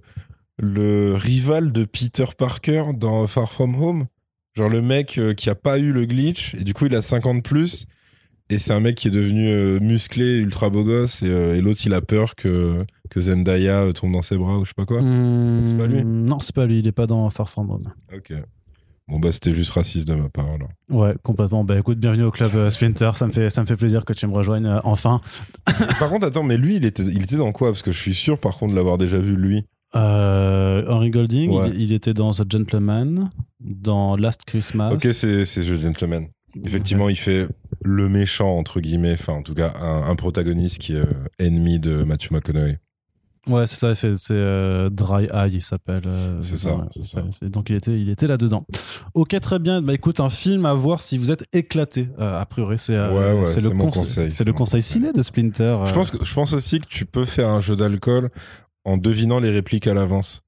le rival de Peter Parker dans Far From Home? Genre le mec euh, qui a pas eu le glitch et du coup il a 50 plus et c'est un mec qui est devenu euh, musclé, ultra beau gosse et, euh, et l'autre il a peur que que Zendaya tombe dans ses bras ou je sais pas quoi. Hmm, C'est pas lui? Non, c'est pas lui. Il est pas dans Far From Home. Ok. Bon bah c'était juste raciste de ma part alors. Ouais, complètement. Bah écoute, bienvenue au club euh, Splinter. Ça me fait, ça me fait plaisir que tu me rejoignes euh, enfin. par contre attends mais lui il était il était dans quoi? Parce que je suis sûr par contre de l'avoir déjà vu lui. Euh, Henry Golding, Ouais. il, il était dans The Gentleman, dans Last Christmas. Ok c'est c'est The Gentleman. Effectivement il fait le méchant entre guillemets enfin en tout cas un, un protagoniste qui est euh, ennemi de Matthew McConaughey. Ouais, c'est ça. C'est euh, Dry Eye, il s'appelle. euh, C'est ça, ouais, c'est ça. Donc il était, il était là dedans. Ok, très bien. Bah écoute, un film à voir si vous êtes éclaté. Euh, a priori, c'est euh, Ouais, ouais, c'est le mon conseil, C'est le conseil ciné de Splinter. Je pense, que, je pense aussi que tu peux faire un jeu d'alcool en devinant les répliques à l'avance.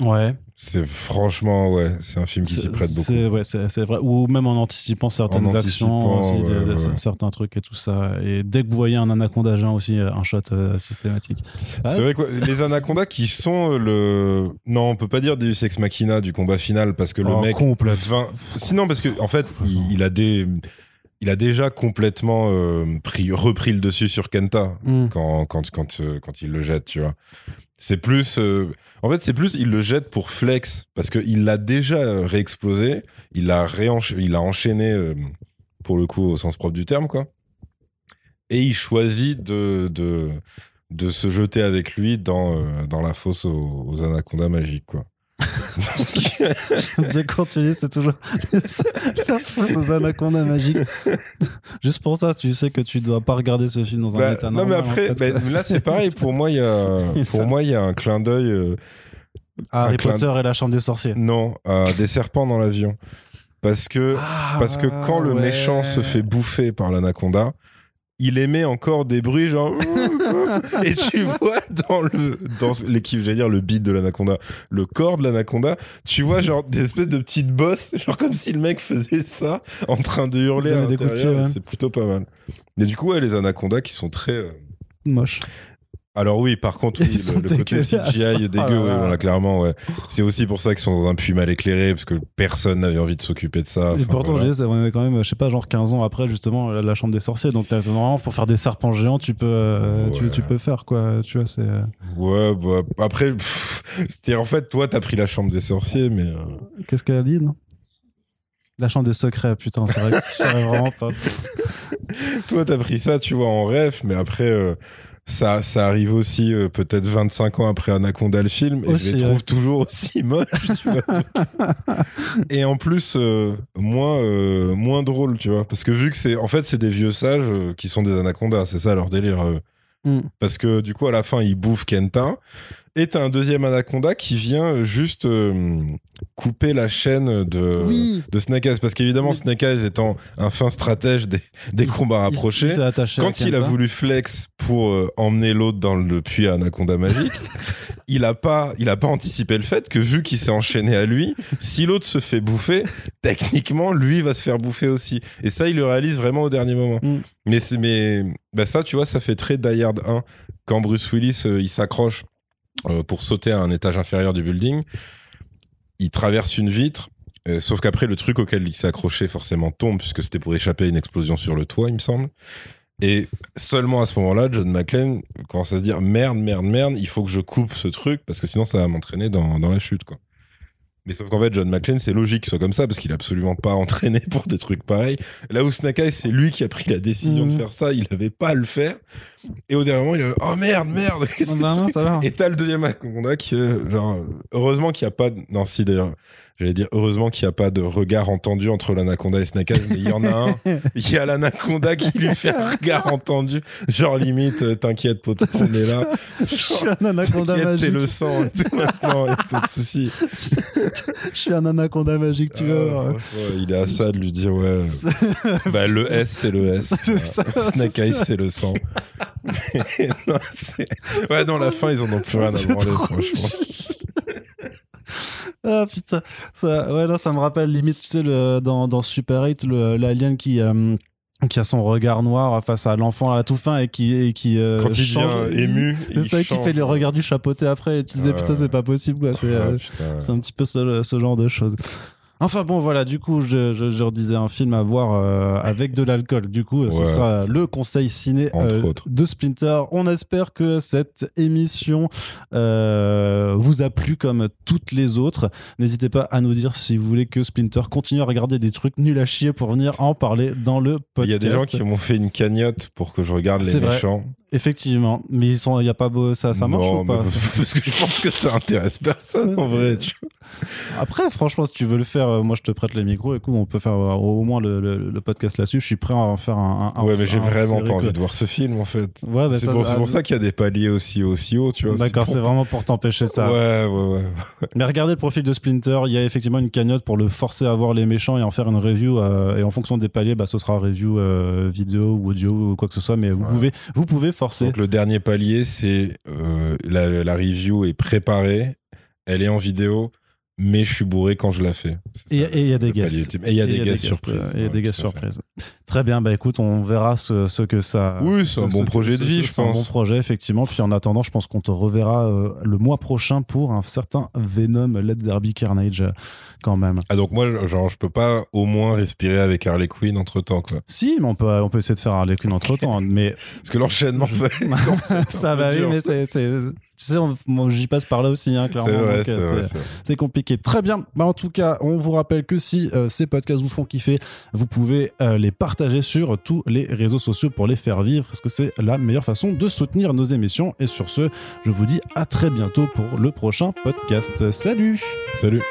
Ouais. C'est franchement, ouais, c'est un film qui s'y prête beaucoup. C'est ouais, c'est c'est vrai. Ou même en anticipant certaines En actions, aussi, ouais, ouais. certains trucs et tout ça. Et dès que vous voyez un anaconda géant aussi, euh, un shot euh, systématique. Ah, C'est vrai que les anacondas qui sont le. Non, on peut pas dire Deus Ex Machina du combat final parce que le Oh, mec. complète. Sinon, Sinon, parce que en fait, il, il a des. Il a déjà complètement euh, pris, repris le dessus sur Kenta Hmm. quand, quand, quand, quand il le jette, tu vois. C'est plus. euh, En fait, c'est plus, il le jette pour flex, parce qu'il l'a déjà réexplosé, il l'a enchaîné, euh, pour le coup, au sens propre du terme, quoi. Et il choisit de, se jeter avec lui dans, euh, la fosse aux anacondas magiques, quoi. J'aime bien quand tu dis, c'est toujours la fosse aux anacondas magiques. Juste pour ça, tu sais que tu dois pas regarder ce film dans un Bah, état non, mais en après, fait. bah, là, c'est pareil. Pour moi, il y a, C'est pour ça. moi, il y a un clin d'œil. euh, Harry un clin- Potter et la chambre des sorciers. non, à des serpents dans l'avion. Parce que Ah, Parce que quand le méchant se fait bouffer par l'anaconda, il émet encore des bruits genre et tu vois dans le dans l'équipe j'allais dire le beat de l'anaconda le corps de l'anaconda tu vois genre des espèces de petites bosses genre comme si le mec faisait ça en train de hurler à l'intérieur ouais. c'est plutôt pas mal mais du coup ouais, les anacondas qui sont très euh, Moche. Alors oui par contre oui, le, le côté. CGI est dégueu voilà, clairement ouais c'est aussi pour ça qu'ils sont dans un puits mal éclairé parce que personne n'avait envie de s'occuper de ça Et pourtant, voilà. je disais, on est quand même, je sais pas, genre 15 ans après, justement, la, la chambre des sorciers. Donc, normalement, pour faire des serpents géants, tu peux, euh, tu, Ouais. tu peux faire, quoi. Tu vois, c'est. euh, Ouais, bah, après, pff, en fait, toi, t'as pris la chambre des sorciers, mais. euh, Qu'est-ce qu'elle a dit, non? La chambre des secrets, putain, c'est vrai que je vraiment pas. toi, t'as pris ça, tu vois, en rêve, mais après, euh, ça, ça arrive aussi euh, peut-être 25 ans après Anaconda le film, et Aussi, je les ouais. trouve toujours aussi moches, tu vois. et en plus, euh, moins, euh, moins drôle, tu vois. Parce que vu que c'est. En fait, c'est des vieux sages euh, qui sont des anacondas, c'est ça leur délire. Mm. Parce que du coup, à la fin, ils bouffent Kenta. Et t'as un deuxième anaconda qui vient euh, juste euh, couper la chaîne de, Oui. de Snake Eyes. Parce qu'évidemment, Oui. Snake Eyes étant un fin stratège des, des combats rapprochés, il quand il a voulu flex pour euh, emmener l'autre dans le puits à Anaconda magique, il a pas, il a pas anticipé le fait que vu qu'il s'est enchaîné à lui, si l'autre se fait bouffer, techniquement, lui va se faire bouffer aussi. Et ça, il le réalise vraiment au dernier moment. Mm. Mais mais, bah ça, tu vois, ça fait très Die Hard 1 quand Bruce Willis, euh, il s'accroche euh, pour sauter à un étage inférieur du building. Il traverse une vitre. euh, sauf qu'après, le truc auquel il s'est accroché forcément tombe, puisque c'était pour échapper à une explosion sur le toit, il me semble. Et seulement à ce moment-là, John McClane commence à se dire merde, merde, merde, il faut que je coupe ce truc parce que sinon ça va m'entraîner dans, dans la chute, quoi. Mais sauf qu'en fait, John McClane, c'est logique qu'il soit comme ça parce qu'il est absolument pas entraîné pour des trucs pareils. Là où Eyes, c'est lui qui a pris la décision Mhm. de faire ça, il avait pas à le faire. Et au dernier moment, il a oh merde, merde, qu'est-ce que bah, ça va? Et t'as le deuxième qui est genre, heureusement qu'il n'y a pas de, non, si d'ailleurs, j'allais dire, heureusement qu'il n'y a pas de regard entendu entre l'Anaconda et Eyes, mais il y en a un. Il y a l'Anaconda qui lui fait un regard entendu. Genre, limite, euh, t'inquiète, pote, on est là. Je suis un anaconda T'inquiète, t'es magique. le sang et tout maintenant, a pas de souci. Je suis un anaconda magique, tu Ah, vois. il est à ça de lui dire, ouais. Bah, le S, c'est le S. Snake c'est Eyes, ça. c'est le sang. Non, ouais, non, la fin, ils en ont plus rien à branler, franchement. Ah putain, ça, ouais, là, ça me rappelle limite, tu sais, le, dans, dans Super 8, le- l'alien qui, euh, qui a son regard noir face à l'enfant à tout fin et qui et qui euh, Quand il change- devient ému, c'est ça qui fait le regard du chapeauté après et tu disais Ouais. putain c'est pas possible quoi. C'est euh, c'est un petit peu ce, ce genre de choses Enfin bon voilà du coup je, je, je redisais un film à voir euh, avec de l'alcool. Du coup ce sera le conseil ciné euh, de Splinter. On espère que cette émission euh, vous a plu comme toutes les autres. N'hésitez pas à nous dire si vous voulez que Splinter continue à regarder des trucs nuls à chier pour venir en parler dans le Il podcast y a des gens qui m'ont fait une cagnotte pour que je regarde les méchants. Effectivement mais ils sont il y a pas beau ça ça marche Non, ou pas? mais parce que je pense que ça intéresse personne en vrai. Après, franchement, si tu veux le faire, euh, moi je te prête les micros. Écoute, on peut faire euh, au moins le, le- le podcast là-dessus. Je suis prêt à en faire un. un- ouais, un- mais j'ai vraiment pas envie de voir ce film en fait. Ouais, bah, c'est pour, pour ça qu'il y a des paliers aussi aussi hauts, tu vois. D'accord, pour- c'est vraiment pour t'empêcher ça. Ouais, ouais, ouais. Mais regardez le profil de Splinter. Il y a effectivement une cagnotte pour le forcer à voir les méchants et en faire une review. euh, et en fonction des paliers, bah, ce sera review euh, vidéo ou audio ou quoi que ce soit. Mais vous Ouais. pouvez, vous pouvez Donc le dernier palier, c'est euh, la, la review est préparée, elle est en vidéo, mais je suis bourré quand je la fais. Et il y a des guests. ultime. Et il y a Et des guests surprises. euh, et Il y a des guests surprises. Très bien, bah écoute, on verra ce, ce que ça. Oui, c'est un bon projet de vie, je C'est un pense. bon projet, effectivement. Puis en attendant, je pense qu'on te reverra euh, le mois prochain pour un certain Venom Let Derby Carnage, quand même. Ah donc moi, genre, je peux pas au moins respirer avec Harley Quinn entre temps, quoi. Si, mais on peut, on peut essayer de faire Harley Quinn entre temps. mais Parce que l'enchaînement fait. ça va, oui, mais c'est. Tu sais, moi, j'y passe par là aussi, hein, clairement. C'est vrai, donc, c'est euh. C'est compliqué. Très bien. Bah, en tout cas, on vous rappelle que si euh, ces podcasts vous font kiffer, vous pouvez euh, les partager sur tous les réseaux sociaux pour les faire vivre, parce que c'est la meilleure façon de soutenir nos émissions. Et sur ce, je vous dis à très bientôt pour le prochain podcast. Salut Salut.